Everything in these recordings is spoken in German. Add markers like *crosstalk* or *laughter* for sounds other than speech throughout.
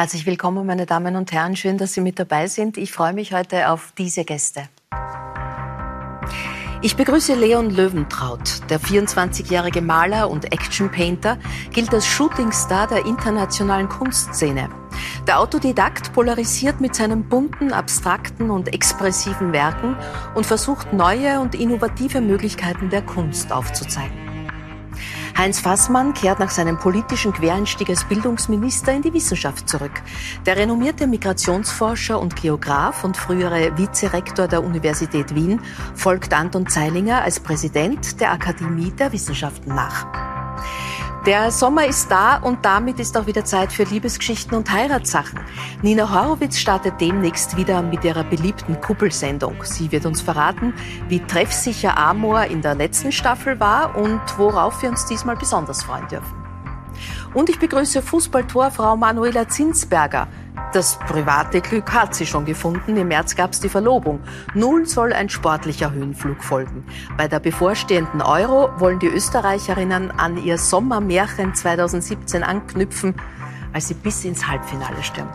Herzlich willkommen, meine Damen und Herren. Schön, dass Sie mit dabei sind. Ich freue mich heute auf diese Gäste. Ich begrüße Leon Löwentraut. Der 24-jährige Maler und Action-Painter gilt als Shootingstar der internationalen Kunstszene. Der Autodidakt polarisiert mit seinen bunten, abstrakten und expressiven Werken und versucht neue und innovative Möglichkeiten der Kunst aufzuzeigen. Heinz Fassmann kehrt nach seinem politischen Quereinstieg als Bildungsminister in die Wissenschaft zurück. Der renommierte Migrationsforscher und Geograf und frühere Vizerektor der Universität Wien folgt Anton Zeilinger als Präsident der Akademie der Wissenschaften nach. Der Sommer ist da und damit ist auch wieder Zeit für Liebesgeschichten und Heiratssachen. Nina Horowitz startet demnächst wieder mit ihrer beliebten Kuppelsendung. Sie wird uns verraten, wie treffsicher Amor in der letzten Staffel war und worauf wir uns diesmal besonders freuen dürfen. Und ich begrüße Fußballtorfrau Manuela Zinsberger. Das private Glück hat sie schon gefunden. Im März gab es die Verlobung. Nun soll ein sportlicher Höhenflug folgen. Bei der bevorstehenden Euro wollen die Österreicherinnen an ihr Sommermärchen 2017 anknüpfen, als sie bis ins Halbfinale stürmen.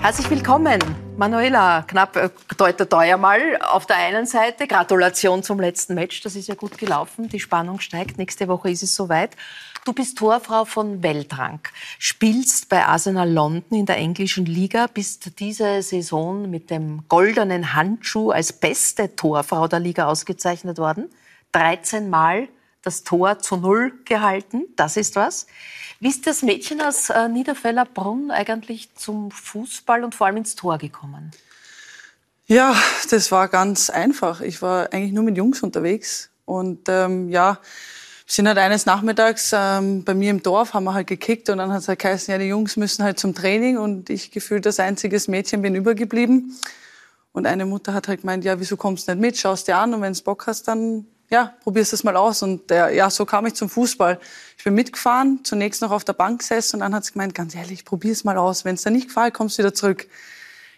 Herzlich willkommen, Manuela. Knapp äh, deutet teuer mal auf der einen Seite. Gratulation zum letzten Match. Das ist ja gut gelaufen. Die Spannung steigt. Nächste Woche ist es soweit. Du bist Torfrau von Weltrang, spielst bei Arsenal London in der englischen Liga, bist diese Saison mit dem goldenen Handschuh als beste Torfrau der Liga ausgezeichnet worden. 13 Mal das Tor zu Null gehalten, das ist was. Wie ist das Mädchen aus äh, Niederfeller Brunn eigentlich zum Fußball und vor allem ins Tor gekommen? Ja, das war ganz einfach. Ich war eigentlich nur mit Jungs unterwegs und ähm, ja, sind halt eines Nachmittags ähm, bei mir im Dorf, haben wir halt gekickt und dann hat es halt geheißen, ja, die Jungs müssen halt zum Training und ich gefühlt als einziges Mädchen bin übergeblieben. Und eine Mutter hat halt gemeint, ja, wieso kommst du nicht mit, schaust dir an und wenn du Bock hast, dann ja, probierst es mal aus. Und äh, ja, so kam ich zum Fußball. Ich bin mitgefahren, zunächst noch auf der Bank gesessen und dann hat sie gemeint, ganz ehrlich, probier's mal aus. Wenn es dir nicht gefällt, kommst du wieder zurück.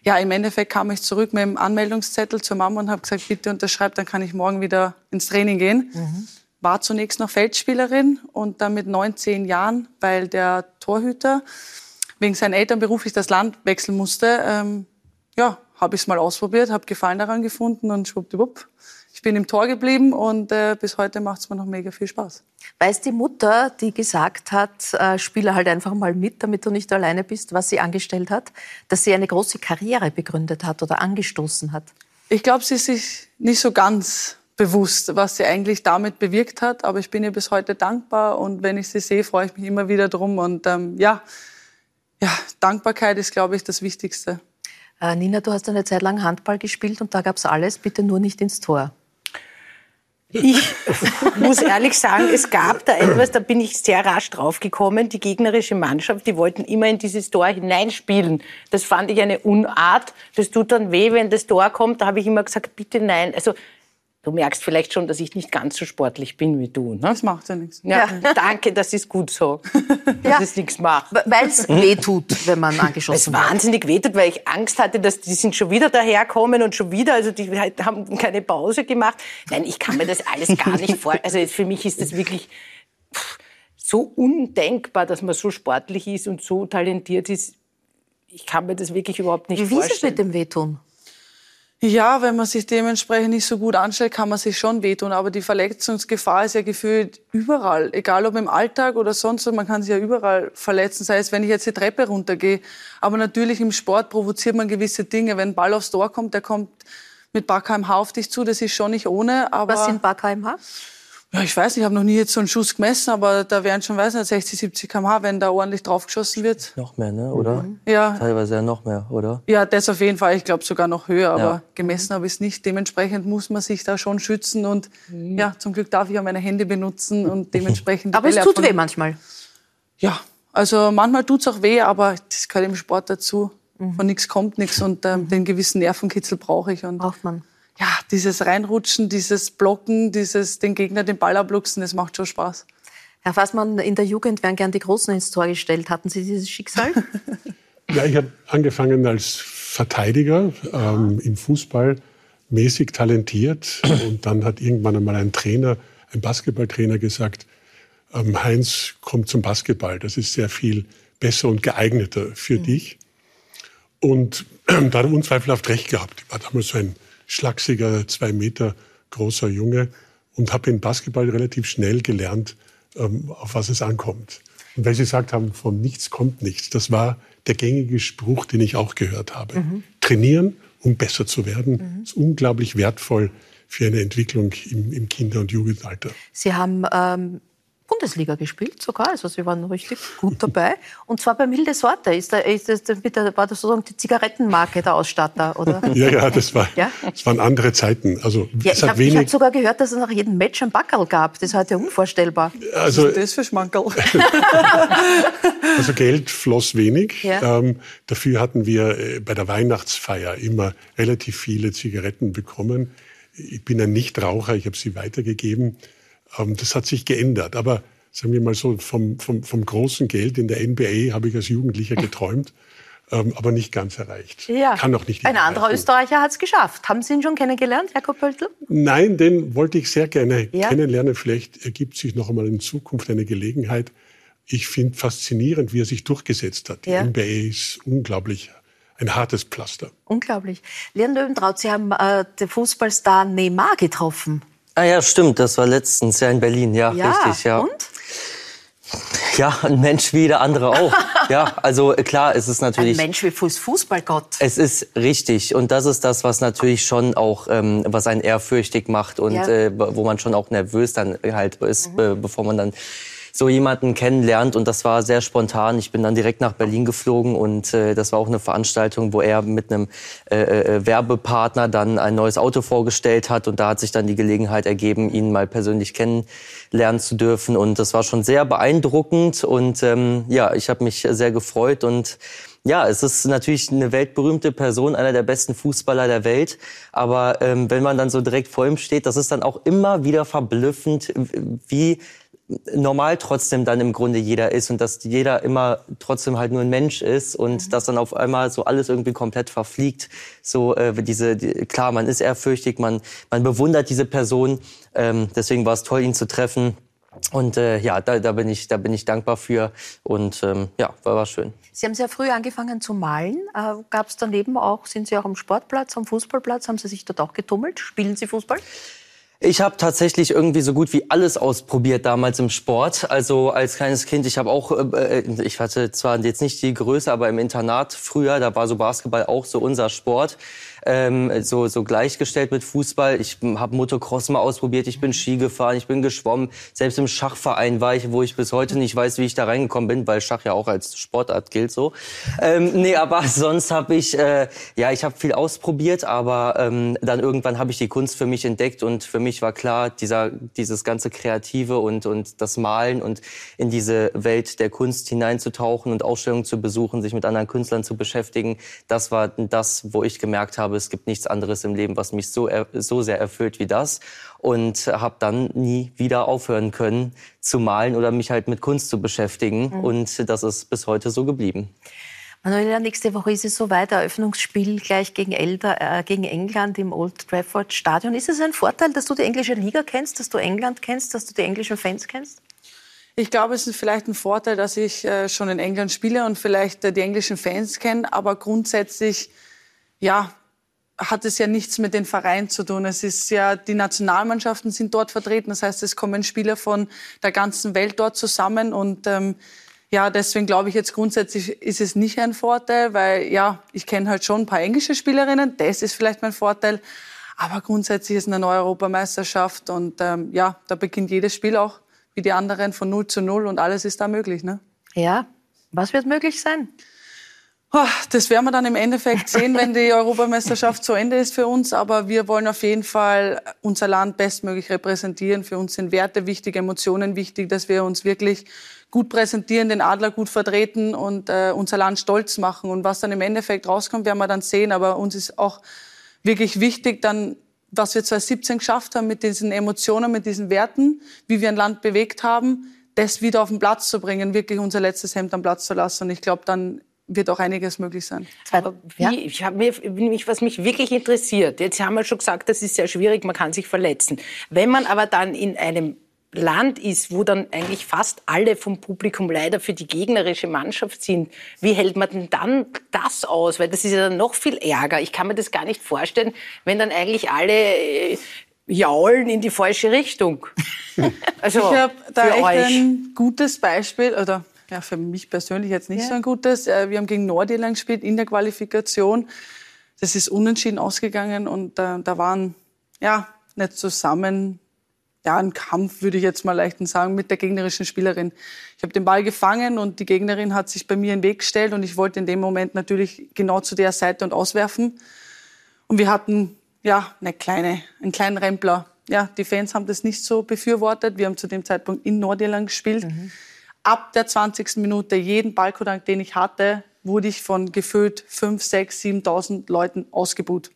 Ja, im Endeffekt kam ich zurück mit dem Anmeldungszettel zur Mama und habe gesagt, bitte unterschreib, dann kann ich morgen wieder ins Training gehen. Mhm war zunächst noch Feldspielerin und dann mit 19 Jahren, weil der Torhüter wegen seinen Eltern beruflich das Land wechseln musste, ähm, ja, habe ich es mal ausprobiert, habe Gefallen daran gefunden und schwuppdiwupp. Ich bin im Tor geblieben und äh, bis heute macht es mir noch mega viel Spaß. Weiß die Mutter, die gesagt hat, äh, spiele halt einfach mal mit, damit du nicht alleine bist, was sie angestellt hat, dass sie eine große Karriere begründet hat oder angestoßen hat? Ich glaube, sie ist sich nicht so ganz bewusst, was sie eigentlich damit bewirkt hat. Aber ich bin ihr bis heute dankbar und wenn ich sie sehe, freue ich mich immer wieder drum. Und ähm, ja, ja, Dankbarkeit ist, glaube ich, das Wichtigste. Äh, Nina, du hast eine Zeit lang Handball gespielt und da gab es alles, bitte nur nicht ins Tor. Ich *laughs* muss ehrlich sagen, es gab da etwas, da bin ich sehr rasch draufgekommen. Die gegnerische Mannschaft, die wollten immer in dieses Tor hineinspielen. Das fand ich eine Unart. Das tut dann weh, wenn das Tor kommt. Da habe ich immer gesagt, bitte nein. Also Du merkst vielleicht schon, dass ich nicht ganz so sportlich bin wie du. Ne? Das macht ja nichts. Ja, *laughs* danke, das ist gut so, *laughs* dass ja. es nichts macht. Weil es *laughs* weh tut, wenn man angeschossen wird. Es wahnsinnig weh tut, weil ich Angst hatte, dass die sind schon wieder daherkommen und schon wieder, also die haben keine Pause gemacht. Nein, ich kann mir das alles gar nicht vorstellen. Also für mich ist das wirklich so undenkbar, dass man so sportlich ist und so talentiert ist. Ich kann mir das wirklich überhaupt nicht wie vorstellen. Wie ist es mit dem Wehtun? Ja, wenn man sich dementsprechend nicht so gut anstellt, kann man sich schon wehtun. Aber die Verletzungsgefahr ist ja gefühlt überall. Egal ob im Alltag oder sonst, man kann sich ja überall verletzen. Sei es, wenn ich jetzt die Treppe runtergehe. Aber natürlich im Sport provoziert man gewisse Dinge. Wenn ein Ball aufs Tor kommt, der kommt mit kmh auf dich zu. Das ist schon nicht ohne. Aber Was sind paar kmh? Ja, ich weiß nicht, ich habe noch nie jetzt so einen Schuss gemessen, aber da wären schon, weiß nicht, 60, 70 km/h, wenn da ordentlich draufgeschossen wird. Noch mehr, ne? oder? Mhm. Ja. Teilweise ja noch mehr, oder? Ja, das auf jeden Fall. Ich glaube sogar noch höher, aber ja. gemessen habe ich es nicht. Dementsprechend muss man sich da schon schützen und mhm. ja, zum Glück darf ich ja meine Hände benutzen und *laughs* dementsprechend. aber es tut weh manchmal. Ja, also manchmal tut's auch weh, aber das gehört im Sport dazu. Mhm. Von nichts kommt nichts und ähm, den gewissen Nervenkitzel brauche ich. Und Braucht man ja, dieses Reinrutschen, dieses Blocken, dieses den Gegner den Ball abluchsen, das macht schon Spaß. Herr Fassmann, in der Jugend werden gern die Großen ins Tor gestellt. Hatten Sie dieses Schicksal? *laughs* ja, ich habe angefangen als Verteidiger ähm, im Fußball, mäßig talentiert. Und dann hat irgendwann einmal ein Trainer, ein Basketballtrainer gesagt, ähm, Heinz, komm zum Basketball. Das ist sehr viel besser und geeigneter für mhm. dich. Und *clears throat* da hat er unzweifelhaft recht gehabt. Ich war damals so ein schlachsiger, zwei Meter großer Junge und habe in Basketball relativ schnell gelernt, ähm, auf was es ankommt. Und weil Sie gesagt haben, von nichts kommt nichts, das war der gängige Spruch, den ich auch gehört habe. Mhm. Trainieren, um besser zu werden, mhm. ist unglaublich wertvoll für eine Entwicklung im, im Kinder- und Jugendalter. Sie haben ähm, Bundesliga gespielt sogar, also Sie waren richtig gut dabei. Und zwar bei Milde Sorte. Ist da, ist das, war das sozusagen die Zigarettenmarke der Ausstatter, oder? *laughs* Ja, ja, das, war, ja? das waren andere Zeiten. Also, ja, ich habe hab sogar gehört, dass es nach jedem Match ein Backerl gab. Das ist heute unvorstellbar. Also, Was ist das für Schmankerl? *laughs* also Geld floss wenig. Ja. Ähm, dafür hatten wir äh, bei der Weihnachtsfeier immer relativ viele Zigaretten bekommen. Ich bin ein Nichtraucher, ich habe sie weitergegeben. Ähm, das hat sich geändert. Aber sagen wir mal so, vom, vom, vom großen Geld in der NBA habe ich als Jugendlicher *laughs* geträumt. Ähm, aber nicht ganz erreicht. Ja. Kann auch nicht. Ein anderer Österreicher hat es geschafft. Haben Sie ihn schon kennengelernt, Jakob Pöltl? Nein, den wollte ich sehr gerne ja. kennenlernen. Vielleicht ergibt sich noch einmal in Zukunft eine Gelegenheit. Ich finde faszinierend, wie er sich durchgesetzt hat. Ja. Die NBA ist unglaublich ein hartes Pflaster. Unglaublich. Leon Löwentraut, Sie haben äh, den Fußballstar Neymar getroffen. Ah ja, stimmt, das war letztens ja in Berlin, ja, ja. richtig, ja. Und? Ja, ein Mensch wie jeder andere auch. *laughs* ja, also klar, es ist natürlich. Ein Mensch wie Fußballgott. Es ist richtig und das ist das, was natürlich schon auch, ähm, was einen ehrfürchtig macht und ja. äh, wo man schon auch nervös dann halt ist, mhm. bevor man dann so jemanden kennenlernt. Und das war sehr spontan. Ich bin dann direkt nach Berlin geflogen und äh, das war auch eine Veranstaltung, wo er mit einem äh, äh, Werbepartner dann ein neues Auto vorgestellt hat. Und da hat sich dann die Gelegenheit ergeben, ihn mal persönlich kennenlernen zu dürfen. Und das war schon sehr beeindruckend. Und ähm, ja, ich habe mich sehr gefreut und ja, es ist natürlich eine weltberühmte Person, einer der besten Fußballer der Welt. Aber ähm, wenn man dann so direkt vor ihm steht, das ist dann auch immer wieder verblüffend, wie normal trotzdem dann im Grunde jeder ist und dass jeder immer trotzdem halt nur ein Mensch ist und mhm. dass dann auf einmal so alles irgendwie komplett verfliegt. So äh, diese die, klar, man ist ehrfürchtig, man man bewundert diese Person. Ähm, deswegen war es toll, ihn zu treffen. Und äh, ja, da, da bin ich da bin ich dankbar für und ähm, ja, war, war schön. Sie haben sehr früh angefangen zu malen. Äh, Gab es daneben auch, sind Sie auch am Sportplatz, am Fußballplatz, haben Sie sich dort auch getummelt? Spielen Sie Fußball? Ich habe tatsächlich irgendwie so gut wie alles ausprobiert damals im Sport. Also als kleines Kind, ich habe auch, äh, äh, ich hatte zwar jetzt nicht die Größe, aber im Internat früher, da war so Basketball auch so unser Sport ähm, so, so gleichgestellt mit Fußball. Ich habe Motocross mal ausprobiert, ich bin Ski gefahren, ich bin geschwommen. Selbst im Schachverein war ich, wo ich bis heute nicht weiß, wie ich da reingekommen bin, weil Schach ja auch als Sportart gilt so. Ähm, nee, aber *laughs* sonst habe ich, äh, ja, ich habe viel ausprobiert, aber ähm, dann irgendwann habe ich die Kunst für mich entdeckt und für mich war klar, dieser, dieses ganze Kreative und, und das Malen und in diese Welt der Kunst hineinzutauchen und Ausstellungen zu besuchen, sich mit anderen Künstlern zu beschäftigen, das war das, wo ich gemerkt habe, habe, es gibt nichts anderes im Leben, was mich so, so sehr erfüllt wie das. Und habe dann nie wieder aufhören können zu malen oder mich halt mit Kunst zu beschäftigen. Mhm. Und das ist bis heute so geblieben. Manuela, nächste Woche ist es soweit, Eröffnungsspiel gleich gegen, Elder, äh, gegen England im Old Trafford Stadion. Ist es ein Vorteil, dass du die englische Liga kennst, dass du England kennst, dass du die englischen Fans kennst? Ich glaube, es ist vielleicht ein Vorteil, dass ich äh, schon in England spiele und vielleicht äh, die englischen Fans kenne. Aber grundsätzlich, ja, hat es ja nichts mit den Vereinen zu tun. Es ist ja, die Nationalmannschaften sind dort vertreten. Das heißt, es kommen Spieler von der ganzen Welt dort zusammen. Und ähm, ja, deswegen glaube ich jetzt grundsätzlich ist es nicht ein Vorteil, weil ja, ich kenne halt schon ein paar englische Spielerinnen. Das ist vielleicht mein Vorteil. Aber grundsätzlich ist es eine neue Europameisterschaft und ähm, ja, da beginnt jedes Spiel auch wie die anderen von 0 zu 0 und alles ist da möglich. Ne? Ja, was wird möglich sein? Das werden wir dann im Endeffekt sehen, wenn die *laughs* Europameisterschaft zu Ende ist für uns. Aber wir wollen auf jeden Fall unser Land bestmöglich repräsentieren. Für uns sind Werte wichtig, Emotionen wichtig, dass wir uns wirklich gut präsentieren, den Adler gut vertreten und äh, unser Land stolz machen. Und was dann im Endeffekt rauskommt, werden wir dann sehen. Aber uns ist auch wirklich wichtig, dann was wir 2017 geschafft haben mit diesen Emotionen, mit diesen Werten, wie wir ein Land bewegt haben, das wieder auf den Platz zu bringen, wirklich unser letztes Hemd am Platz zu lassen. Und ich glaube, dann wird auch einiges möglich sein. Aber wie, ich habe mir, mich, was mich wirklich interessiert, jetzt haben wir schon gesagt, das ist sehr schwierig, man kann sich verletzen. Wenn man aber dann in einem Land ist, wo dann eigentlich fast alle vom Publikum leider für die gegnerische Mannschaft sind, wie hält man denn dann das aus? Weil das ist ja dann noch viel Ärger. Ich kann mir das gar nicht vorstellen, wenn dann eigentlich alle äh, jaulen in die falsche Richtung. *laughs* Also ich habe da echt euch. ein gutes Beispiel, oder ja, für mich persönlich jetzt nicht ja. so ein gutes. Äh, wir haben gegen Nordirland gespielt in der Qualifikation. Das ist unentschieden ausgegangen und äh, da waren ja nicht zusammen ja, ein Kampf, würde ich jetzt mal leichten sagen, mit der gegnerischen Spielerin. Ich habe den Ball gefangen und die Gegnerin hat sich bei mir in den Weg gestellt und ich wollte in dem Moment natürlich genau zu der Seite und auswerfen. Und wir hatten, ja, eine kleine, einen kleinen Rempler. Ja, die Fans haben das nicht so befürwortet. Wir haben zu dem Zeitpunkt in Nordirland gespielt. Mhm. Ab der 20. Minute, jeden Ballkontakt, den ich hatte, wurde ich von gefühlt 5, 6, 7.000 Leuten ausgebuht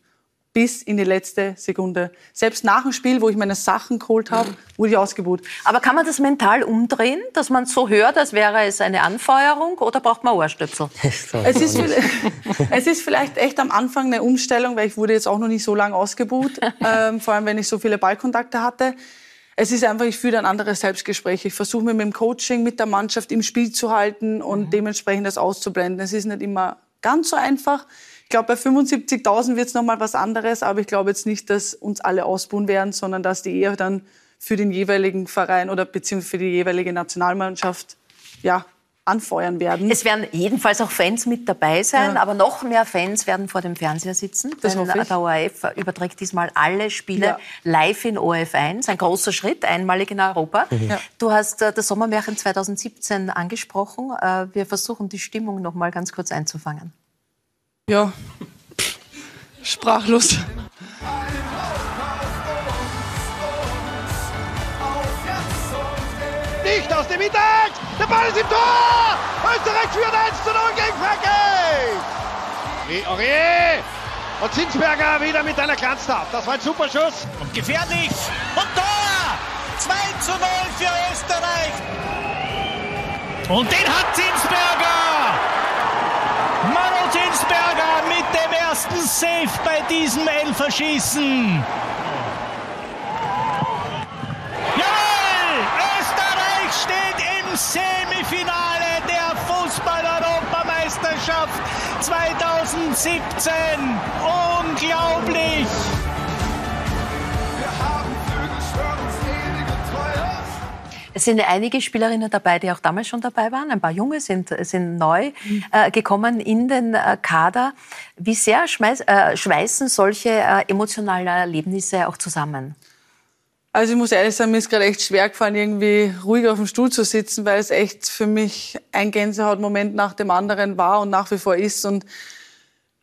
bis in die letzte Sekunde. Selbst nach dem Spiel, wo ich meine Sachen geholt habe, wurde ich ausgebucht. Aber kann man das mental umdrehen, dass man so hört, als wäre es eine Anfeuerung oder braucht man Ohrstöpsel? *laughs* Es ist, *laughs* es ist vielleicht echt am Anfang eine Umstellung, weil ich wurde jetzt auch noch nicht so lange ausgebucht, *laughs* ähm, vor allem wenn ich so viele Ballkontakte hatte. Es ist einfach, ich führe ein anderes Selbstgespräch. Ich versuche mir mit dem Coaching, mit der Mannschaft im Spiel zu halten und mhm. dementsprechend das auszublenden. Es ist nicht immer ganz so einfach. Ich glaube, bei 75.000 wird es nochmal was anderes, aber ich glaube jetzt nicht, dass uns alle ausbuhen werden, sondern dass die eher dann für den jeweiligen Verein oder beziehungsweise für die jeweilige Nationalmannschaft ja, anfeuern werden. Es werden jedenfalls auch Fans mit dabei sein, ja. aber noch mehr Fans werden vor dem Fernseher sitzen. Das denn der ORF überträgt diesmal alle Spiele ja. live in ORF 1. Ein großer Schritt, einmalig in Europa. Mhm. Ja. Du hast äh, das Sommermärchen 2017 angesprochen. Äh, wir versuchen die Stimmung noch mal ganz kurz einzufangen. Ja, sprachlos. Aus dem Hinterhalt! Der Ball ist im Tor! Österreich führt 1 zu 0 gegen Frankreich! Aurier! Und Zinsberger wieder mit einer Glanztat. Das war ein super Schuss. Und gefährlich! Und Tor! 2 zu 0 für Österreich! Und den hat Zinsberger! Manu Zinsberger mit dem ersten Save bei diesem Elferschießen. Jawohl! Steht im Semifinale der Fußball-Europameisterschaft 2017. Unglaublich! Es sind einige Spielerinnen dabei, die auch damals schon dabei waren. Ein paar Junge sind, sind neu äh, gekommen in den äh, Kader. Wie sehr schmeiß, äh, schweißen solche äh, emotionalen Erlebnisse auch zusammen? Also ich muss ehrlich sagen, mir ist gerade echt schwer gefallen, irgendwie ruhig auf dem Stuhl zu sitzen, weil es echt für mich ein Gänsehautmoment nach dem anderen war und nach wie vor ist. Und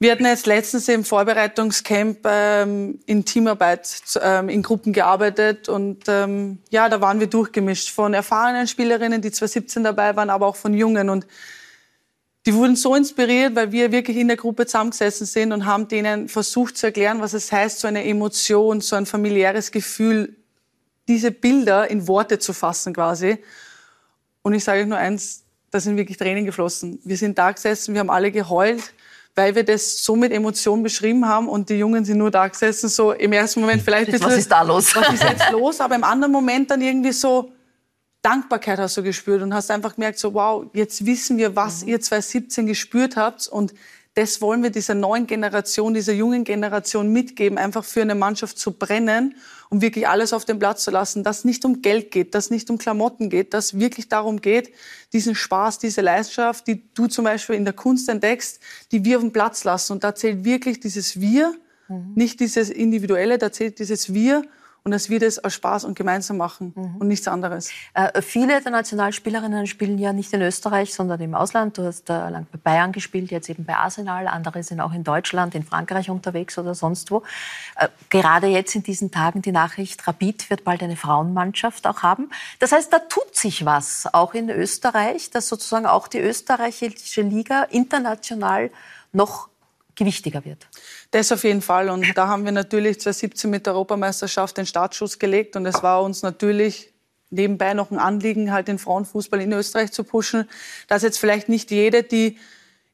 wir hatten jetzt letztens im Vorbereitungscamp ähm, in Teamarbeit ähm, in Gruppen gearbeitet und ähm, ja, da waren wir durchgemischt von erfahrenen Spielerinnen, die 2017 dabei waren, aber auch von Jungen und die wurden so inspiriert, weil wir wirklich in der Gruppe zusammengesessen sind und haben denen versucht zu erklären, was es heißt, so eine Emotion, so ein familiäres Gefühl, diese Bilder in Worte zu fassen quasi. Und ich sage euch nur eins, da sind wirklich Tränen geflossen. Wir sind da gesessen, wir haben alle geheult weil wir das so mit Emotionen beschrieben haben und die Jungen sind nur da gesessen, so im ersten Moment vielleicht *laughs* ein bisschen, was ist da los? Was ist jetzt los? Aber im anderen Moment dann irgendwie so Dankbarkeit hast du gespürt und hast einfach gemerkt, so wow, jetzt wissen wir, was mhm. ihr 2017 gespürt habt und das wollen wir dieser neuen Generation, dieser jungen Generation mitgeben, einfach für eine Mannschaft zu brennen um wirklich alles auf den Platz zu lassen, dass nicht um Geld geht, dass nicht um Klamotten geht, dass wirklich darum geht, diesen Spaß, diese Leidenschaft, die du zum Beispiel in der Kunst entdeckst, die wir auf den Platz lassen. Und da zählt wirklich dieses Wir, mhm. nicht dieses Individuelle, da zählt dieses Wir und dass wir das aus Spaß und gemeinsam machen mhm. und nichts anderes. Äh, viele der Nationalspielerinnen spielen ja nicht in Österreich, sondern im Ausland. Du hast äh, lang bei Bayern gespielt, jetzt eben bei Arsenal. Andere sind auch in Deutschland, in Frankreich unterwegs oder sonst wo. Äh, gerade jetzt in diesen Tagen die Nachricht, Rapid wird bald eine Frauenmannschaft auch haben. Das heißt, da tut sich was, auch in Österreich, dass sozusagen auch die österreichische Liga international noch gewichtiger wird. Das auf jeden Fall. Und da haben wir natürlich 2017 mit der Europameisterschaft den Startschuss gelegt. Und es war uns natürlich nebenbei noch ein Anliegen, halt den Frauenfußball in Österreich zu pushen, dass jetzt vielleicht nicht jede, die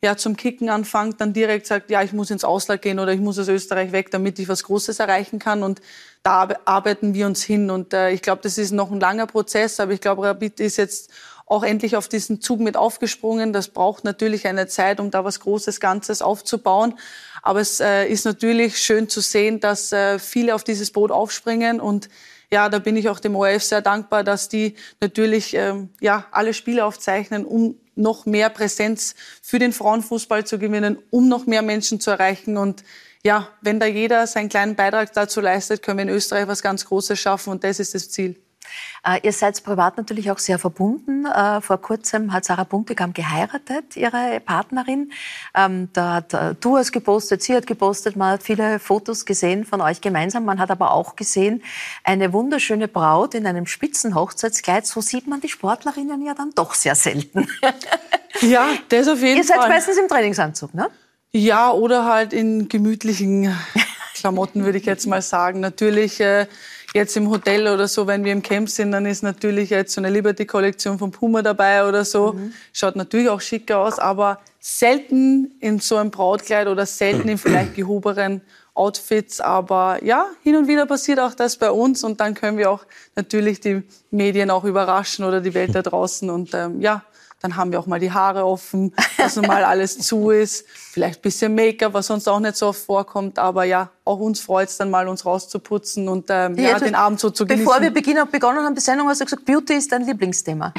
ja, zum Kicken anfängt, dann direkt sagt, ja, ich muss ins Ausland gehen oder ich muss aus Österreich weg, damit ich was Großes erreichen kann. Und da arbeiten wir uns hin. Und äh, ich glaube, das ist noch ein langer Prozess, aber ich glaube, Rapid ist jetzt auch endlich auf diesen Zug mit aufgesprungen. Das braucht natürlich eine Zeit, um da was Großes, Ganzes aufzubauen. Aber es äh, ist natürlich schön zu sehen, dass äh, viele auf dieses Boot aufspringen und ja, da bin ich auch dem ORF sehr dankbar, dass die natürlich ähm, ja, alle Spiele aufzeichnen, um noch mehr Präsenz für den Frauenfußball zu gewinnen, um noch mehr Menschen zu erreichen. Und ja, wenn da jeder seinen kleinen Beitrag dazu leistet, können wir in Österreich was ganz Großes schaffen und das ist das Ziel. Äh, ihr seid privat natürlich auch sehr verbunden. Äh, vor kurzem hat Sarah Buntigam geheiratet, ihre Partnerin. Ähm, da hat äh, du hast gepostet, sie hat gepostet. Man hat viele Fotos gesehen von euch gemeinsam. Man hat aber auch gesehen, eine wunderschöne Braut in einem Spitzenhochzeitskleid. So sieht man die Sportlerinnen ja dann doch sehr selten. *laughs* Ja, das auf jeden Fall. Ihr seid meistens im Trainingsanzug, ne? Ja, oder halt in gemütlichen Klamotten, würde ich jetzt mal sagen. Natürlich äh, jetzt im Hotel oder so, wenn wir im Camp sind, dann ist natürlich jetzt so eine Liberty-Kollektion von Puma dabei oder so. Mhm. Schaut natürlich auch schicker aus, aber selten in so einem Brautkleid oder selten in vielleicht *clears throat* gehobenen Outfits. Aber ja, hin und wieder passiert auch das bei uns und dann können wir auch natürlich die Medien auch überraschen oder die Welt da draußen. Und ähm, ja, dann haben wir auch mal die Haare offen, dass normal alles zu ist. Vielleicht ein bisschen Make-up, was sonst auch nicht so oft vorkommt. Aber ja, auch uns freut es dann mal, uns rauszuputzen und ähm, ja, ja den Abend so zu genießen. Bevor wir beginnen, begonnen haben, die Sendung hast du gesagt, Beauty ist dein Lieblingsthema.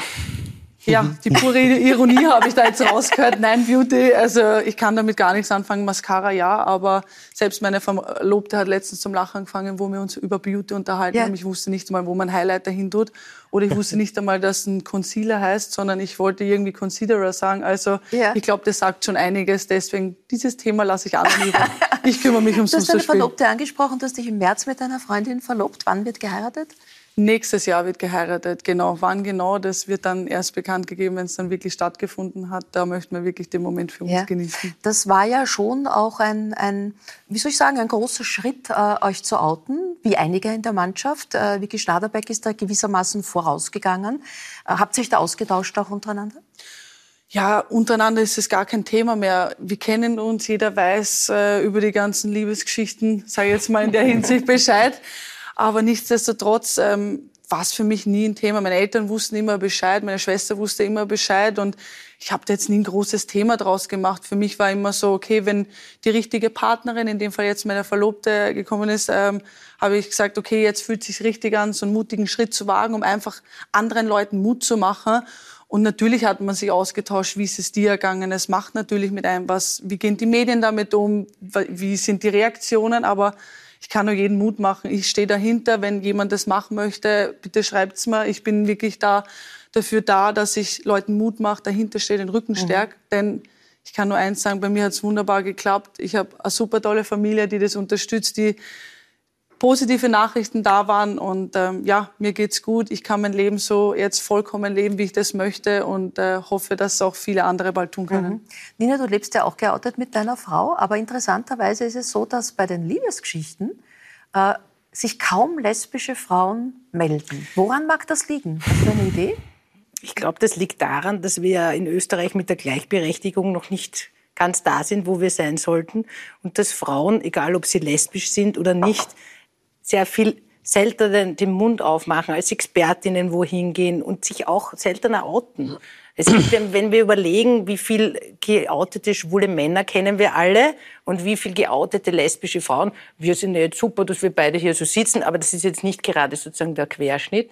Ja, die pure Ironie *laughs* habe ich da jetzt rausgehört. Nein, Beauty, also ich kann damit gar nichts anfangen. Mascara ja, aber selbst meine Verlobte hat letztens zum Lachen angefangen, wo wir uns über Beauty unterhalten ja. haben. Ich wusste nicht mal, wo man Highlighter hin tut. Oder ich wusste nicht einmal, dass ein Concealer heißt, sondern ich wollte irgendwie Considerer sagen. Also ja. ich glaube, das sagt schon einiges. Deswegen, dieses Thema lasse ich anonym. Ich kümmere mich ums Du hast deine Verlobte angesprochen, du hast dich im März mit deiner Freundin verlobt. Wann wird geheiratet? Nächstes Jahr wird geheiratet, genau. Wann genau, das wird dann erst bekannt gegeben, wenn es dann wirklich stattgefunden hat. Da möchten wir wirklich den Moment für uns ja. genießen. Das war ja schon auch ein, ein, wie soll ich sagen, ein großer Schritt, äh, euch zu outen, wie einige in der Mannschaft. Äh, Vicky Schnaderbeck ist da gewissermaßen vorausgegangen. Äh, habt ihr euch da ausgetauscht auch untereinander? Ja, untereinander ist es gar kein Thema mehr. Wir kennen uns, jeder weiß äh, über die ganzen Liebesgeschichten, sage ich jetzt mal in der Hinsicht Bescheid. Aber nichtsdestotrotz ähm, war es für mich nie ein Thema. Meine Eltern wussten immer Bescheid, meine Schwester wusste immer Bescheid und ich habe da jetzt nie ein großes Thema draus gemacht. Für mich war immer so, okay, wenn die richtige Partnerin, in dem Fall jetzt meine Verlobte, gekommen ist, ähm, habe ich gesagt, okay, jetzt fühlt sich richtig an, so einen mutigen Schritt zu wagen, um einfach anderen Leuten Mut zu machen. Und natürlich hat man sich ausgetauscht, wie ist es dir ergangen. Es macht natürlich mit einem was, wie gehen die Medien damit um, wie sind die Reaktionen, aber ich kann nur jeden Mut machen. Ich stehe dahinter. Wenn jemand das machen möchte, bitte schreibt's mir. Ich bin wirklich da dafür da, dass ich Leuten Mut mache, dahinter stehe, den Rücken mhm. stärke. Denn ich kann nur eins sagen, bei mir hat's wunderbar geklappt. Ich habe eine super tolle Familie, die das unterstützt, die positive Nachrichten da waren und ähm, ja, mir geht's gut. Ich kann mein Leben so jetzt vollkommen leben, wie ich das möchte und äh, hoffe, dass auch viele andere bald tun können. Mhm. Nina, du lebst ja auch geoutet mit deiner Frau, aber interessanterweise ist es so, dass bei den Liebesgeschichten äh, sich kaum lesbische Frauen melden. Woran mag das liegen? Hast du eine Idee? Ich glaube, das liegt daran, dass wir in Österreich mit der Gleichberechtigung noch nicht ganz da sind, wo wir sein sollten und dass Frauen, egal ob sie lesbisch sind oder nicht, sehr viel seltener den Mund aufmachen, als Expertinnen wohin gehen und sich auch seltener outen. Es gibt, wenn wir überlegen, wie viel geoutete schwule Männer kennen wir alle und wie viel geoutete lesbische Frauen, wir sind ja jetzt super, dass wir beide hier so sitzen, aber das ist jetzt nicht gerade sozusagen der Querschnitt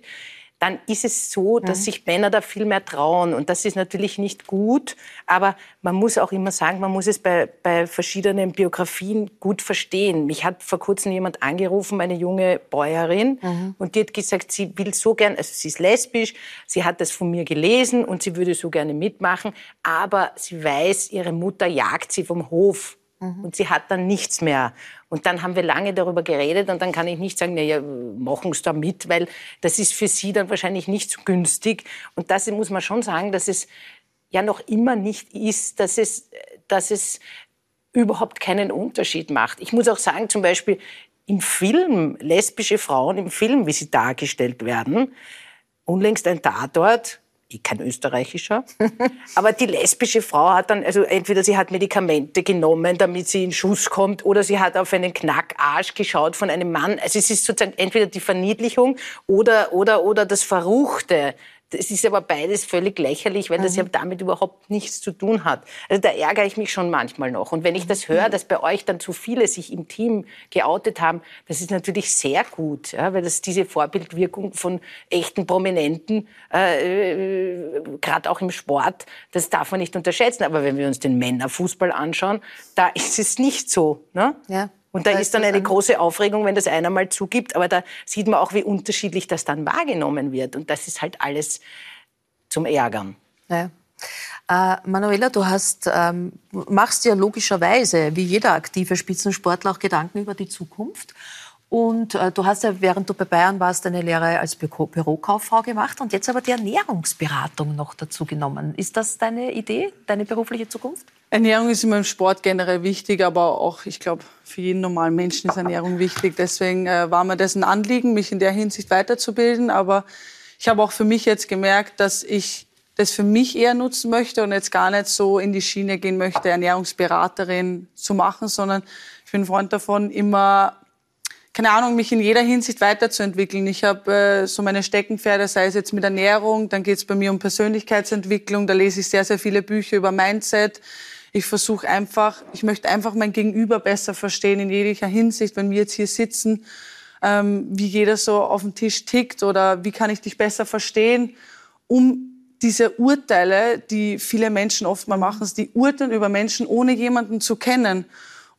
dann ist es so, dass mhm. sich Männer da viel mehr trauen. Und das ist natürlich nicht gut, aber man muss auch immer sagen, man muss es bei, bei verschiedenen Biografien gut verstehen. Mich hat vor kurzem jemand angerufen, eine junge Bäuerin, mhm. und die hat gesagt, sie will so gern, also sie ist lesbisch, sie hat das von mir gelesen und sie würde so gerne mitmachen, aber sie weiß, ihre Mutter jagt sie vom Hof. Mhm. Und sie hat dann nichts mehr. Und dann haben wir lange darüber geredet und dann kann ich nicht sagen, naja, machen Sie da mit, weil das ist für Sie dann wahrscheinlich nicht so günstig. Und das muss man schon sagen, dass es ja noch immer nicht ist, dass es, dass es überhaupt keinen Unterschied macht. Ich muss auch sagen, zum Beispiel im Film, lesbische Frauen im Film, wie sie dargestellt werden, unlängst ein Tatort, eh kein österreichischer. *laughs* Aber die lesbische Frau hat dann, also entweder sie hat Medikamente genommen, damit sie in Schuss kommt, oder sie hat auf einen Knackarsch geschaut von einem Mann. Also es ist sozusagen entweder die Verniedlichung oder, oder, oder das Verruchte es ist aber beides völlig lächerlich, weil das ja mhm. damit überhaupt nichts zu tun hat. Also da ärgere ich mich schon manchmal noch. Und wenn ich das höre, dass bei euch dann zu viele sich im Team geoutet haben, das ist natürlich sehr gut, ja, weil das diese Vorbildwirkung von echten Prominenten, äh, äh, gerade auch im Sport, das darf man nicht unterschätzen. Aber wenn wir uns den Männerfußball anschauen, da ist es nicht so. Ne? Ja. Und da ist dann eine große Aufregung, wenn das einer mal zugibt. Aber da sieht man auch, wie unterschiedlich das dann wahrgenommen wird. Und das ist halt alles zum Ärgern. Ja. Äh, Manuela, du hast, ähm, machst ja logischerweise, wie jeder aktive Spitzensportler, auch Gedanken über die Zukunft. Und äh, du hast ja, während du bei Bayern warst, eine Lehre als Büro Bürokauffrau gemacht und jetzt aber die Ernährungsberatung noch dazu genommen. Ist das deine Idee, deine berufliche Zukunft? Ernährung ist immer im Sport generell wichtig, aber auch, ich glaube, für jeden normalen Menschen ist Ernährung wichtig. Deswegen äh, war mir das ein Anliegen, mich in der Hinsicht weiterzubilden. Aber ich habe auch für mich jetzt gemerkt, dass ich das für mich eher nutzen möchte und jetzt gar nicht so in die Schiene gehen möchte, Ernährungsberaterin zu machen, sondern ich bin Freund davon, immer keine Ahnung, mich in jeder Hinsicht weiterzuentwickeln. Ich habe äh, so meine Steckenpferde, sei es jetzt mit Ernährung, dann geht es bei mir um Persönlichkeitsentwicklung, da lese ich sehr, sehr viele Bücher über Mindset. Ich versuche einfach, ich möchte einfach mein Gegenüber besser verstehen in jeglicher Hinsicht, wenn wir jetzt hier sitzen, ähm, wie jeder so auf dem Tisch tickt oder wie kann ich dich besser verstehen, um diese Urteile, die viele Menschen oft mal machen, die urteilen über Menschen, ohne jemanden zu kennen.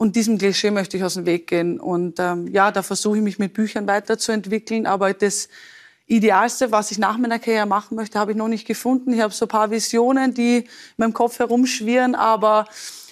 Und diesem Klischee möchte ich aus dem Weg gehen. Und ähm, ja, da versuche ich mich mit Büchern weiterzuentwickeln. Aber das Idealste, was ich nach meiner Karriere machen möchte, habe ich noch nicht gefunden. Ich habe so ein paar Visionen, die in meinem Kopf herumschwirren. Aber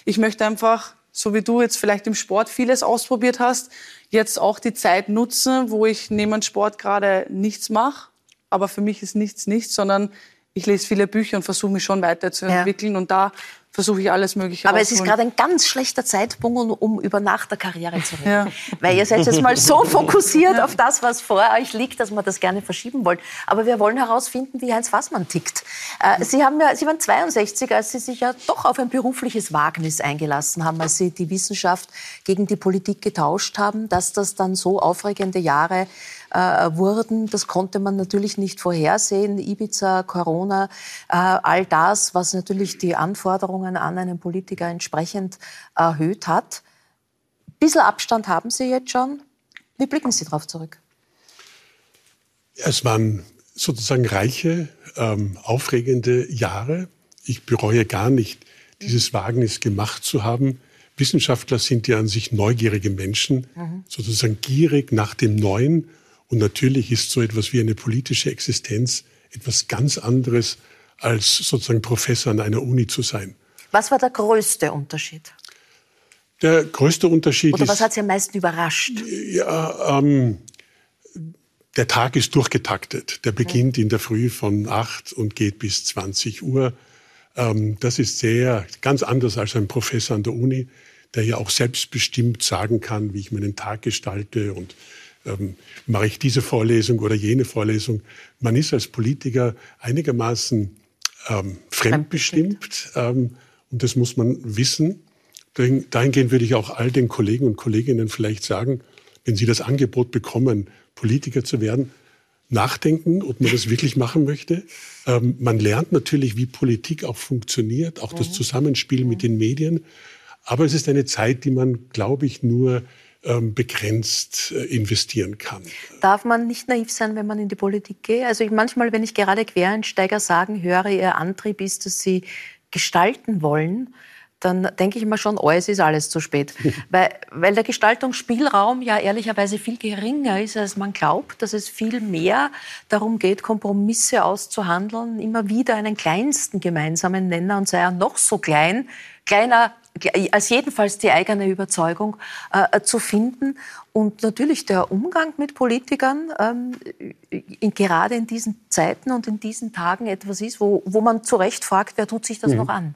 ich möchte einfach, so wie du jetzt vielleicht im Sport vieles ausprobiert hast, jetzt auch die Zeit nutzen, wo ich neben dem Sport gerade nichts mache. Aber für mich ist nichts nichts, sondern ich lese viele Bücher und versuche mich schon weiterzuentwickeln. Ja. Und da versuche ich alles Mögliche Aber es ist gerade ein ganz schlechter Zeitpunkt, um über nach der Karriere zu reden. Ja. Weil ihr seid jetzt mal so *laughs* fokussiert ja. auf das, was vor euch liegt, dass man das gerne verschieben wollt. Aber wir wollen herausfinden, wie Heinz Fassmann tickt. Äh, Sie, haben ja, Sie waren 62, als Sie sich ja doch auf ein berufliches Wagnis eingelassen haben, als Sie die Wissenschaft gegen die Politik getauscht haben, dass das dann so aufregende Jahre wurden. Das konnte man natürlich nicht vorhersehen. Ibiza, Corona, äh, all das, was natürlich die Anforderungen an einen Politiker entsprechend erhöht hat. Ein bisschen Abstand haben Sie jetzt schon. Wie blicken Sie darauf zurück? Es waren sozusagen reiche, ähm, aufregende Jahre. Ich bereue gar nicht, dieses Wagnis gemacht zu haben. Wissenschaftler sind ja an sich neugierige Menschen, mhm. sozusagen gierig nach dem Neuen und natürlich ist so etwas wie eine politische Existenz etwas ganz anderes, als sozusagen Professor an einer Uni zu sein. Was war der größte Unterschied? Der größte Unterschied Oder ist. was hat Sie am meisten überrascht? Ja, ähm, der Tag ist durchgetaktet. Der beginnt in der Früh von 8 und geht bis 20 Uhr. Ähm, das ist sehr, ganz anders als ein Professor an der Uni, der ja auch selbstbestimmt sagen kann, wie ich meinen Tag gestalte und ähm, mache ich diese Vorlesung oder jene Vorlesung. Man ist als Politiker einigermaßen ähm, fremdbestimmt ähm, und das muss man wissen. Dahingehend würde ich auch all den Kollegen und Kolleginnen vielleicht sagen, wenn sie das Angebot bekommen, Politiker zu werden, nachdenken, ob man das wirklich machen möchte. Ähm, man lernt natürlich, wie Politik auch funktioniert, auch das mhm. Zusammenspiel mit den Medien. Aber es ist eine Zeit, die man, glaube ich, nur begrenzt äh, investieren kann. Darf man nicht naiv sein, wenn man in die Politik geht? Also ich, manchmal, wenn ich gerade Quereinsteiger sagen höre, ihr Antrieb ist, dass sie gestalten wollen, dann denke ich immer schon, oh, es ist alles zu spät. *laughs* weil, weil der Gestaltungsspielraum ja ehrlicherweise viel geringer ist, als man glaubt, dass es viel mehr darum geht, Kompromisse auszuhandeln, immer wieder einen kleinsten gemeinsamen Nenner und sei er noch so klein, kleiner als jedenfalls die eigene Überzeugung äh, zu finden. Und natürlich der Umgang mit Politikern ähm, in, gerade in diesen Zeiten und in diesen Tagen etwas ist, wo, wo man zu Recht fragt, wer tut sich das mhm. noch an?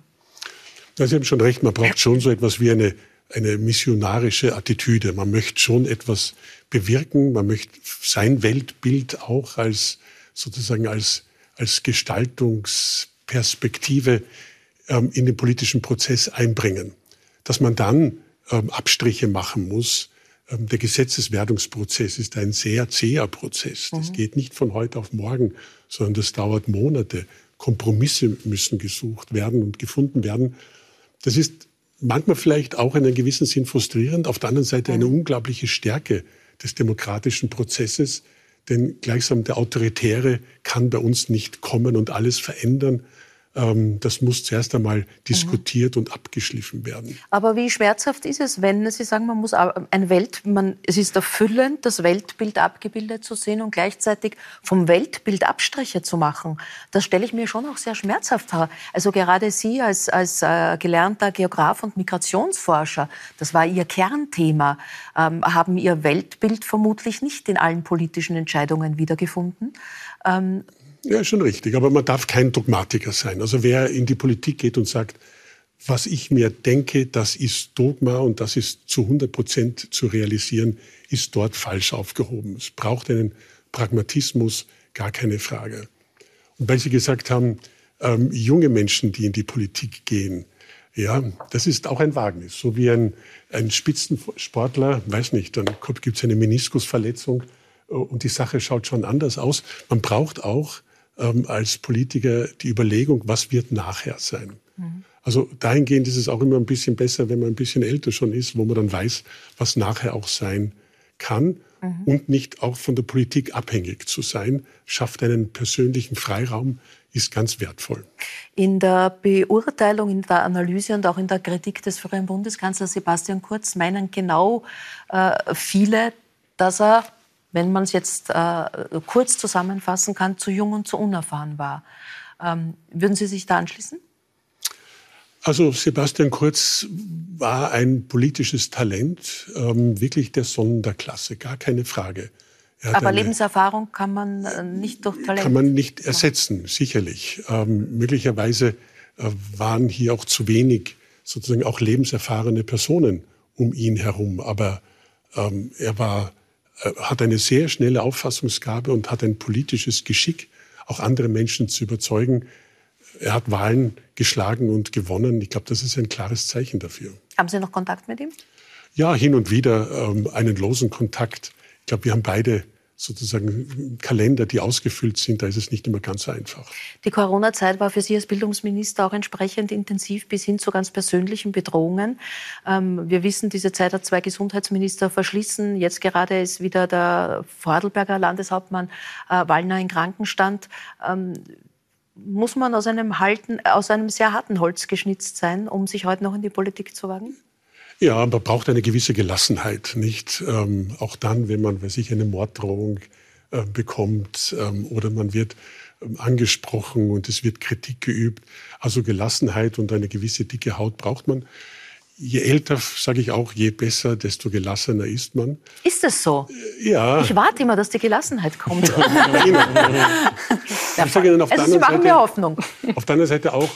Ja, Sie haben schon recht, man braucht schon so etwas wie eine, eine missionarische Attitüde. Man möchte schon etwas bewirken, man möchte sein Weltbild auch als sozusagen als als Gestaltungsperspektive ähm, in den politischen Prozess einbringen. Dass man dann ähm, Abstriche machen muss. Ähm, der Gesetzeswerdungsprozess ist ein sehr zäher Prozess. Das mhm. geht nicht von heute auf morgen, sondern das dauert Monate. Kompromisse müssen gesucht werden und gefunden werden. Das ist manchmal vielleicht auch in einem gewissen Sinn frustrierend, auf der anderen Seite eine mhm. unglaubliche Stärke des demokratischen Prozesses, denn gleichsam der Autoritäre kann bei uns nicht kommen und alles verändern, ähm, das muss zuerst einmal diskutiert mhm. und abgeschliffen werden. Aber wie schmerzhaft ist es, wenn Sie sagen, man muss ein Welt, man, es ist erfüllend, das Weltbild abgebildet zu sehen und gleichzeitig vom Weltbild Abstriche zu machen? Das stelle ich mir schon auch sehr schmerzhaft vor. Also gerade Sie als, als äh, gelernter Geograf und Migrationsforscher, das war Ihr Kernthema, ähm, haben Ihr Weltbild vermutlich nicht in allen politischen Entscheidungen wiedergefunden. Ähm, ja, schon richtig. Aber man darf kein Dogmatiker sein. Also wer in die Politik geht und sagt, was ich mir denke, das ist Dogma und das ist zu 100 Prozent zu realisieren, ist dort falsch aufgehoben. Es braucht einen Pragmatismus, gar keine Frage. Und weil Sie gesagt haben, ähm, junge Menschen, die in die Politik gehen, ja, das ist auch ein Wagnis. So wie ein, ein Spitzensportler, weiß nicht, dann gibt es eine Meniskusverletzung äh, und die Sache schaut schon anders aus. Man braucht auch ähm, als Politiker die Überlegung, was wird nachher sein. Mhm. Also dahingehend ist es auch immer ein bisschen besser, wenn man ein bisschen älter schon ist, wo man dann weiß, was nachher auch sein kann mhm. und nicht auch von der Politik abhängig zu sein, schafft einen persönlichen Freiraum, ist ganz wertvoll. In der Beurteilung, in der Analyse und auch in der Kritik des früheren Bundeskanzlers Sebastian Kurz meinen genau äh, viele, dass er wenn man es jetzt äh, kurz zusammenfassen kann, zu jung und zu unerfahren war. Ähm, würden Sie sich da anschließen? Also Sebastian Kurz war ein politisches Talent, ähm, wirklich der Sonnen der Klasse, gar keine Frage. Aber eine, Lebenserfahrung kann man äh, nicht durch Talent. Kann man nicht ersetzen, sicherlich. Ähm, möglicherweise äh, waren hier auch zu wenig sozusagen auch lebenserfahrene Personen um ihn herum. Aber ähm, er war hat eine sehr schnelle Auffassungsgabe und hat ein politisches Geschick, auch andere Menschen zu überzeugen. Er hat Wahlen geschlagen und gewonnen. Ich glaube, das ist ein klares Zeichen dafür. Haben Sie noch Kontakt mit ihm? Ja, hin und wieder ähm, einen losen Kontakt. Ich glaube, wir haben beide sozusagen Kalender, die ausgefüllt sind, da ist es nicht immer ganz so einfach. Die Corona-Zeit war für Sie als Bildungsminister auch entsprechend intensiv bis hin zu ganz persönlichen Bedrohungen. Ähm, wir wissen, diese Zeit hat zwei Gesundheitsminister verschlissen. Jetzt gerade ist wieder der Vorarlberger Landeshauptmann äh, Wallner in Krankenstand. Ähm, muss man aus einem, halten, aus einem sehr harten Holz geschnitzt sein, um sich heute noch in die Politik zu wagen? Ja, man braucht eine gewisse Gelassenheit, nicht? Ähm, auch dann, wenn man, weiß ich, eine Morddrohung äh, bekommt ähm, oder man wird ähm, angesprochen und es wird Kritik geübt. Also Gelassenheit und eine gewisse dicke Haut braucht man. Je älter, sage ich auch, je besser, desto gelassener ist man. Ist es so? Äh, ja. Ich warte immer, dass die Gelassenheit kommt. *laughs* ich sage Ihnen auf der anderen Seite, Hoffnung. Auf der anderen Seite auch,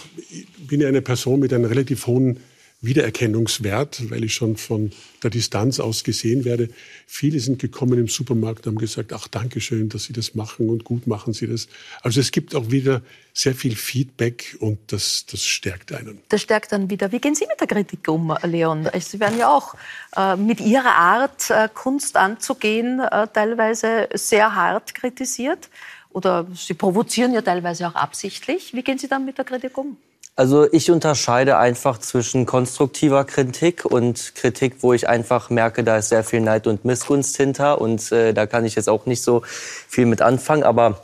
bin ich eine Person mit einem relativ hohen Wiedererkennungswert, weil ich schon von der Distanz aus gesehen werde. Viele sind gekommen im Supermarkt und haben gesagt, ach, danke schön, dass Sie das machen und gut machen Sie das. Also es gibt auch wieder sehr viel Feedback und das, das stärkt einen. Das stärkt dann wieder. Wie gehen Sie mit der Kritik um, Leon? Sie werden ja auch äh, mit Ihrer Art, äh, Kunst anzugehen, äh, teilweise sehr hart kritisiert. Oder Sie provozieren ja teilweise auch absichtlich. Wie gehen Sie dann mit der Kritik um? Also ich unterscheide einfach zwischen konstruktiver Kritik und Kritik, wo ich einfach merke, da ist sehr viel Neid und Missgunst hinter und äh, da kann ich jetzt auch nicht so viel mit anfangen. Aber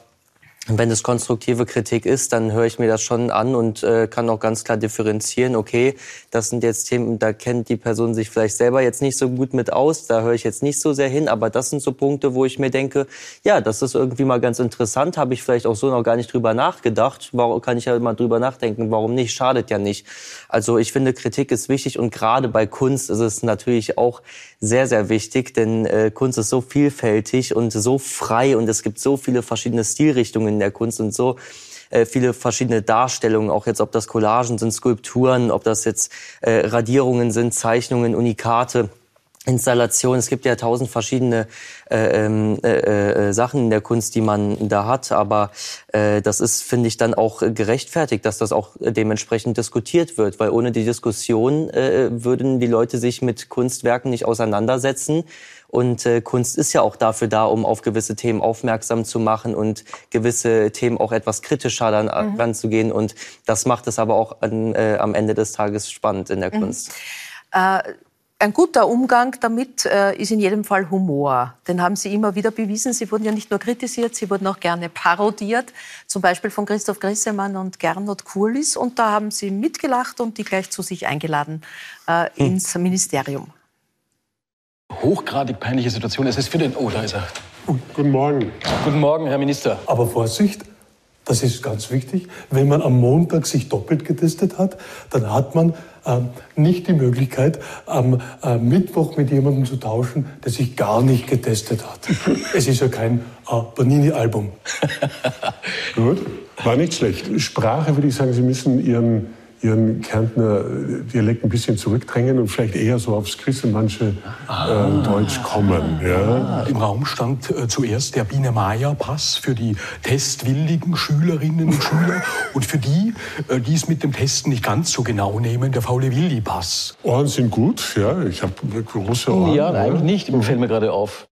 wenn es konstruktive Kritik ist, dann höre ich mir das schon an und äh, kann auch ganz klar differenzieren, okay, das sind jetzt Themen, da kennt die Person sich vielleicht selber jetzt nicht so gut mit aus, da höre ich jetzt nicht so sehr hin, aber das sind so Punkte, wo ich mir denke, ja, das ist irgendwie mal ganz interessant, habe ich vielleicht auch so noch gar nicht drüber nachgedacht, warum kann ich ja mal drüber nachdenken, warum nicht, schadet ja nicht. Also ich finde, Kritik ist wichtig und gerade bei Kunst ist es natürlich auch sehr, sehr wichtig, denn äh, Kunst ist so vielfältig und so frei und es gibt so viele verschiedene Stilrichtungen in der Kunst und so äh, viele verschiedene Darstellungen, auch jetzt ob das Collagen sind, Skulpturen, ob das jetzt äh, Radierungen sind, Zeichnungen, Unikate. Installation. Es gibt ja tausend verschiedene äh, ähm, äh, äh, Sachen in der Kunst, die man da hat. Aber äh, das ist, finde ich, dann auch gerechtfertigt, dass das auch dementsprechend diskutiert wird. Weil ohne die Diskussion äh, würden die Leute sich mit Kunstwerken nicht auseinandersetzen. Und äh, Kunst ist ja auch dafür da, um auf gewisse Themen aufmerksam zu machen und gewisse Themen auch etwas kritischer dann mhm. ranzugehen. Und das macht es aber auch an, äh, am Ende des Tages spannend in der mhm. Kunst. Äh, ein guter Umgang damit äh, ist in jedem Fall Humor. Den haben Sie immer wieder bewiesen. Sie wurden ja nicht nur kritisiert, Sie wurden auch gerne parodiert. Zum Beispiel von Christoph Grissemann und Gernot Kurlis. Und da haben Sie mitgelacht und die gleich zu sich eingeladen äh, hm. ins Ministerium. Hochgradig peinliche Situation. Es ist für den... Oh, da ist er. Guten Morgen. Guten Morgen, Herr Minister. Aber Vorsicht, das ist ganz wichtig. Wenn man am Montag sich doppelt getestet hat, dann hat man nicht die Möglichkeit, am äh, Mittwoch mit jemandem zu tauschen, der sich gar nicht getestet hat. *laughs* es ist ja kein äh, Panini-Album. *laughs* Gut, war nicht schlecht. Sprache würde ich sagen, Sie müssen Ihren ihren Kärntner Dialekt ein bisschen zurückdrängen und vielleicht eher so aufs Grissemannsche ah. äh, Deutsch kommen. Ja. Ah. Im Raum stand äh, zuerst der Biene-Mayer-Pass für die testwilligen Schülerinnen und Schüler *laughs* und für die, äh, die es mit dem Testen nicht ganz so genau nehmen, der faule Willi-Pass. Ohren sind gut, ja, ich habe große Ohren. Ja, eigentlich nicht, fällt mir gerade auf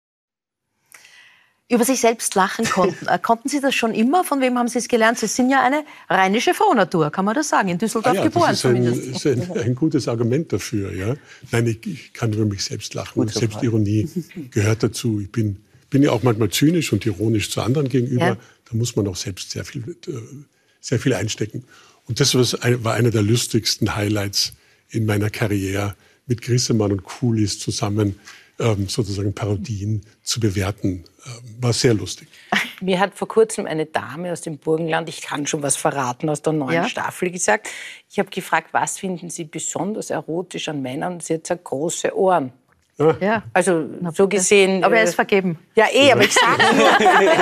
über sich selbst lachen *laughs* konnten. Äh, konnten Sie das schon immer? Von wem haben Sie es gelernt? Sie sind ja eine rheinische Frohnatur, kann man das sagen, in Düsseldorf ah ja, geboren das ist zumindest. Ein, ist ein, ein, gutes Argument dafür. Ja? Nein, ich, ich kann über mich selbst lachen. Gut, Selbstironie *laughs* gehört dazu. Ich bin, bin ja auch manchmal zynisch und ironisch zu anderen gegenüber. Ja. Da muss man auch selbst sehr viel, äh, sehr viel einstecken. Und das war einer der lustigsten Highlights in meiner Karriere, mit Grissemann und Kulis zusammen sozusagen Parodien zu bewerten. Ähm, war sehr lustig. Mir hat vor kurzem eine Dame aus dem Burgenland, ich kann schon was verraten, aus der neuen ja? Staffel gesagt. Ich habe gefragt, was finden Sie besonders erotisch an Männern? Sie hat gesagt, große Ohren. Ja. Also so gesehen. Aber er ist äh, vergeben. Ja, eh, aber ich sage *laughs* nur,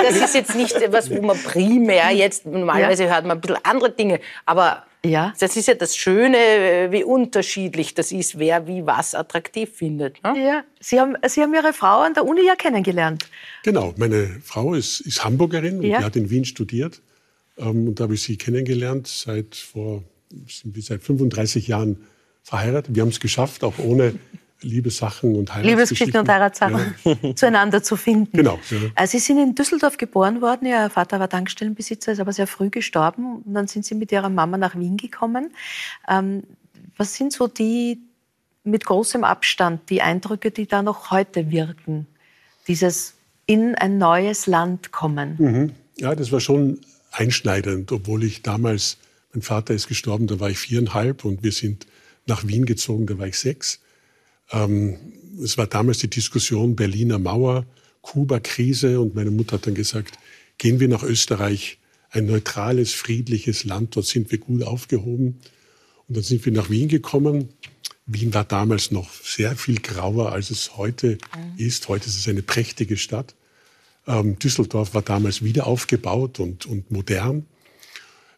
das ist jetzt nicht etwas, wo man primär jetzt, normalerweise ja. hört man ein bisschen andere Dinge, aber ja. Das ist ja das Schöne, äh, wie unterschiedlich das ist, wer wie was attraktiv findet. Ne? Ja. Sie haben, Sie haben Ihre Frau an der Uni ja kennengelernt. Genau, meine Frau ist, ist Hamburgerin und ja. die hat in Wien studiert. Ähm, und da habe ich sie kennengelernt, seit vor sind wir seit 35 Jahren verheiratet. Wir haben es geschafft, auch ohne Liebessachen und Heiratsgeschichten. Liebesgeschichten und Heiratssachen ja. *laughs* zueinander zu finden. Genau. Ja. Also Sie sind in Düsseldorf geboren worden. Ihr Vater war Tankstellenbesitzer, ist aber sehr früh gestorben. Und dann sind Sie mit Ihrer Mama nach Wien gekommen. Ähm, was sind so die mit großem Abstand die Eindrücke, die da noch heute wirken? Dieses in ein neues Land kommen. Mhm. Ja, das war schon einschneidend, obwohl ich damals, mein Vater ist gestorben, da war ich viereinhalb und wir sind nach Wien gezogen, da war ich sechs. Ähm, es war damals die Diskussion Berliner Mauer, Kuba-Krise und meine Mutter hat dann gesagt, gehen wir nach Österreich, ein neutrales, friedliches Land, dort sind wir gut aufgehoben. Und dann sind wir nach Wien gekommen. Wien war damals noch sehr viel grauer, als es heute mhm. ist. Heute ist es eine prächtige Stadt. Ähm, Düsseldorf war damals wieder aufgebaut und, und modern.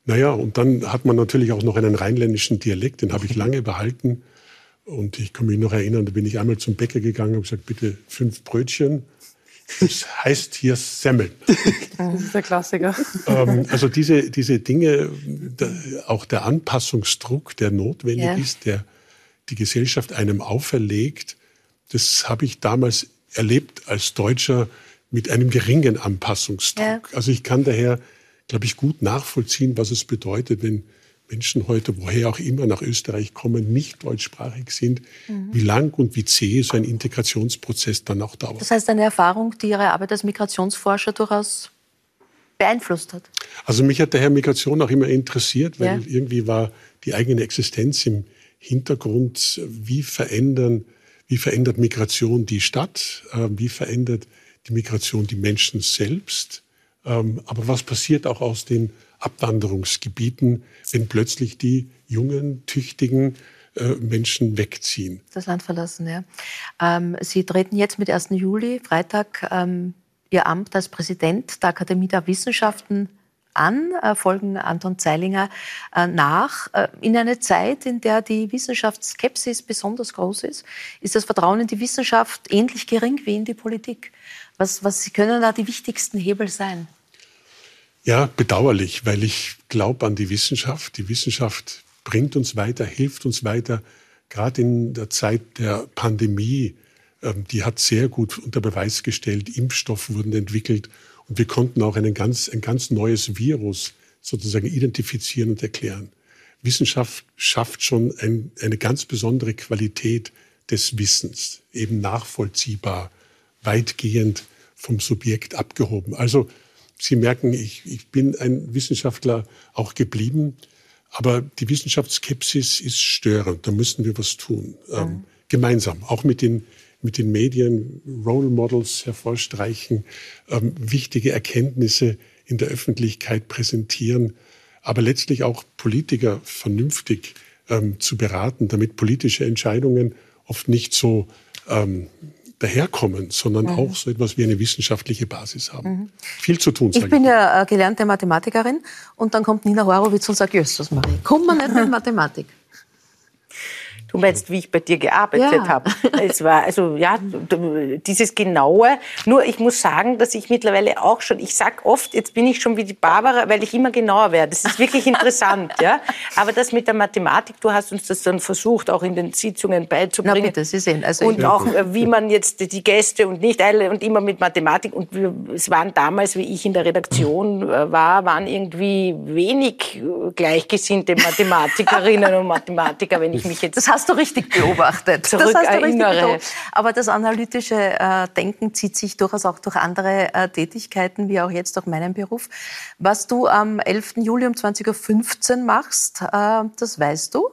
Naja, und dann hat man natürlich auch noch einen rheinländischen Dialekt, den habe ich *laughs* lange behalten. Und ich kann mich noch erinnern, da bin ich einmal zum Bäcker gegangen und gesagt, bitte fünf Brötchen. Das heißt hier Semmeln. *laughs* Das ist der Klassiker. Ähm, also diese, diese Dinge, auch der Anpassungsdruck, der notwendig ja. ist, der die Gesellschaft einem auferlegt, das habe ich damals erlebt als Deutscher mit einem geringen Anpassungsdruck. Ja. Also ich kann daher, glaube ich, gut nachvollziehen, was es bedeutet, wenn Menschen heute, woher auch immer, nach Österreich kommen, nicht deutschsprachig sind, mhm. wie lang und wie zäh so ein Integrationsprozess dann auch dauert. Das heißt, eine Erfahrung, die Ihre Arbeit als Migrationsforscher durchaus beeinflusst hat? Also mich hat daher Migration auch immer interessiert, weil ja. irgendwie war die eigene Existenz im Hintergrund, wie verändern, wie verändert Migration die Stadt, äh, wie verändert die Migration die Menschen selbst, ähm, aber was passiert auch aus den Abwanderungsgebieten, wenn plötzlich die jungen, tüchtigen äh, Menschen wegziehen. Das Land verlassen, ja. Ähm, Sie treten jetzt mit 1. Juli, Freitag, ähm, Ihr Amt als Präsident der Akademie der Wissenschaften an, äh, folgen Anton Zeilinger äh, nach. Äh, in einer Zeit, in der die Wissenschaftsskepsis besonders groß ist, ist das Vertrauen in die Wissenschaft ähnlich gering wie in die Politik. Was, was können da die wichtigsten Hebel sein? Ja, bedauerlich, weil ich glaube an die Wissenschaft. Die Wissenschaft bringt uns weiter, hilft uns weiter. Gerade in der Zeit der Pandemie, ähm, die hat sehr gut unter Beweis gestellt, Impfstoffe wurden entwickelt und wir konnten auch einen ganz, ein ganz neues Virus sozusagen identifizieren und erklären. Wissenschaft schafft schon ein, eine ganz besondere Qualität des Wissens, eben nachvollziehbar, weitgehend vom Subjekt abgehoben. Also Sie merken, ich, ich bin ein Wissenschaftler auch geblieben, aber die Wissenschaftsskepsis ist störend. Da müssen wir was tun. Mhm. Ähm, gemeinsam, auch mit den, mit den Medien, Role Models hervorstreichen, ähm, wichtige Erkenntnisse in der Öffentlichkeit präsentieren, aber letztlich auch Politiker vernünftig ähm, zu beraten, damit politische Entscheidungen oft nicht so ähm, daherkommen, sondern mhm. auch so etwas wie eine wissenschaftliche Basis haben. Mhm. Viel zu tun. Ich bin ja äh, gelernte Mathematikerin und dann kommt Nina Horowitz und sagt, Jösses Marie, kommt man nicht mit Mathematik. Du meinst, wie ich bei dir gearbeitet ja. habe. Es war also ja dieses genaue. Nur ich muss sagen, dass ich mittlerweile auch schon. Ich sag oft, jetzt bin ich schon wie die Barbara, weil ich immer genauer werde. Das ist wirklich interessant, ja. Aber das mit der Mathematik, du hast uns das dann versucht, auch in den Sitzungen beizubringen. Na bitte, Sie sehen. Also und auch äh, wie man jetzt die Gäste und nicht alle und immer mit Mathematik. Und wir, es waren damals, wie ich in der Redaktion äh, war, waren irgendwie wenig äh, gleichgesinnte Mathematikerinnen und Mathematiker, wenn ich mich jetzt. Das hast du richtig beobachtet. das hast du richtig beobachtet. Aber das analytische äh, Denken zieht sich durchaus auch durch andere äh, Tätigkeiten, wie auch jetzt durch meinen Beruf. Was du am 11. Juli um 20.15 Uhr machst, äh, das weißt du.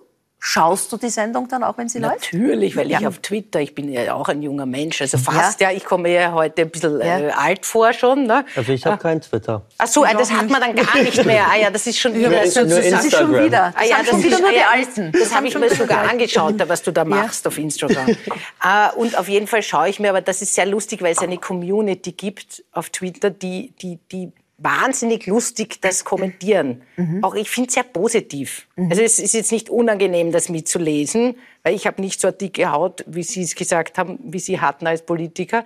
Schaust du die Sendung dann auch, wenn sie Natürlich, läuft? Natürlich, weil ja. ich auf Twitter, ich bin ja auch ein junger Mensch, also fast, ja, ja ich komme ja heute ein bisschen ja. äh, alt vor schon. Ne? Also ich habe äh, kein Twitter. Ach so, das hat man dann gar nicht mehr. *laughs* Ah ja, das ist schon wieder. Das, das, das ist schon wieder. Ah, ja, das, das ist nur die Alten. Das, habe ich mir sogar angeschaut, was du da machst auf Instagram. uh, *laughs* und auf jeden Fall schaue ich mir, aber das ist sehr lustig, weil es eine Community gibt auf Twitter, die, die, die wahnsinnig lustig das kommentieren. Mhm. Auch ich finde es sehr positiv. Mhm. Also es ist jetzt nicht unangenehm, das mitzulesen, weil ich habe nicht so eine dicke Haut, wie Sie es gesagt haben, wie Sie hatten als Politiker.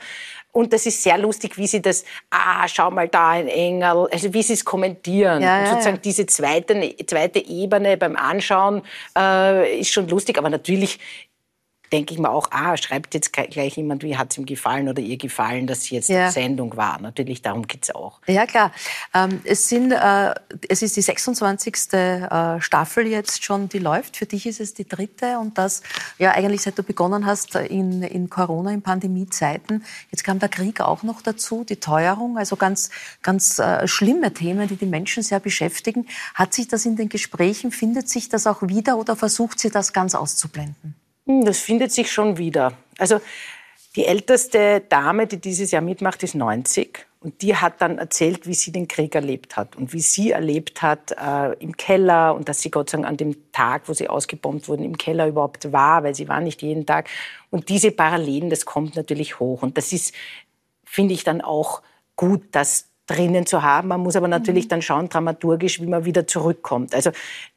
Und das ist sehr lustig, wie Sie das, ah, schau mal da, ein Engel, also wie Sie es kommentieren. Ja, ja, sozusagen ja. diese zweite, zweite Ebene beim Anschauen äh, ist schon lustig, aber natürlich denke ich mir auch, ah, schreibt jetzt gleich jemand, wie hat es ihm gefallen oder ihr gefallen, dass jetzt ja. Sendung war. Natürlich, darum geht es auch. Ja, klar. Ähm, es, sind, äh, es ist die 26. Äh, Staffel jetzt schon, die läuft. Für dich ist es die dritte und das ja eigentlich seit du begonnen hast in, in Corona, in Pandemiezeiten. Jetzt kam der Krieg auch noch dazu, die Teuerung, also ganz, ganz äh, schlimme Themen, die die Menschen sehr beschäftigen. Hat sich das in den Gesprächen, findet sich das auch wieder oder versucht sie das ganz auszublenden? Hm, das findet sich schon wieder. Also die älteste Dame, die dieses Jahr mitmacht, ist 90. Und die hat dann erzählt, wie sie den Krieg erlebt hat und wie sie erlebt hat äh, im Keller und dass sie Gott sei Dank an dem Tag, wo sie ausgebombt wurden, im Keller überhaupt war, weil sie war nicht jeden Tag. Und diese Parallelen, das kommt natürlich hoch. Und das ist, finde ich, dann auch gut, dass drinnen zu haben. Man muss aber natürlich mhm. dann schauen, dramaturgisch, wie man wieder zurückkommt. Also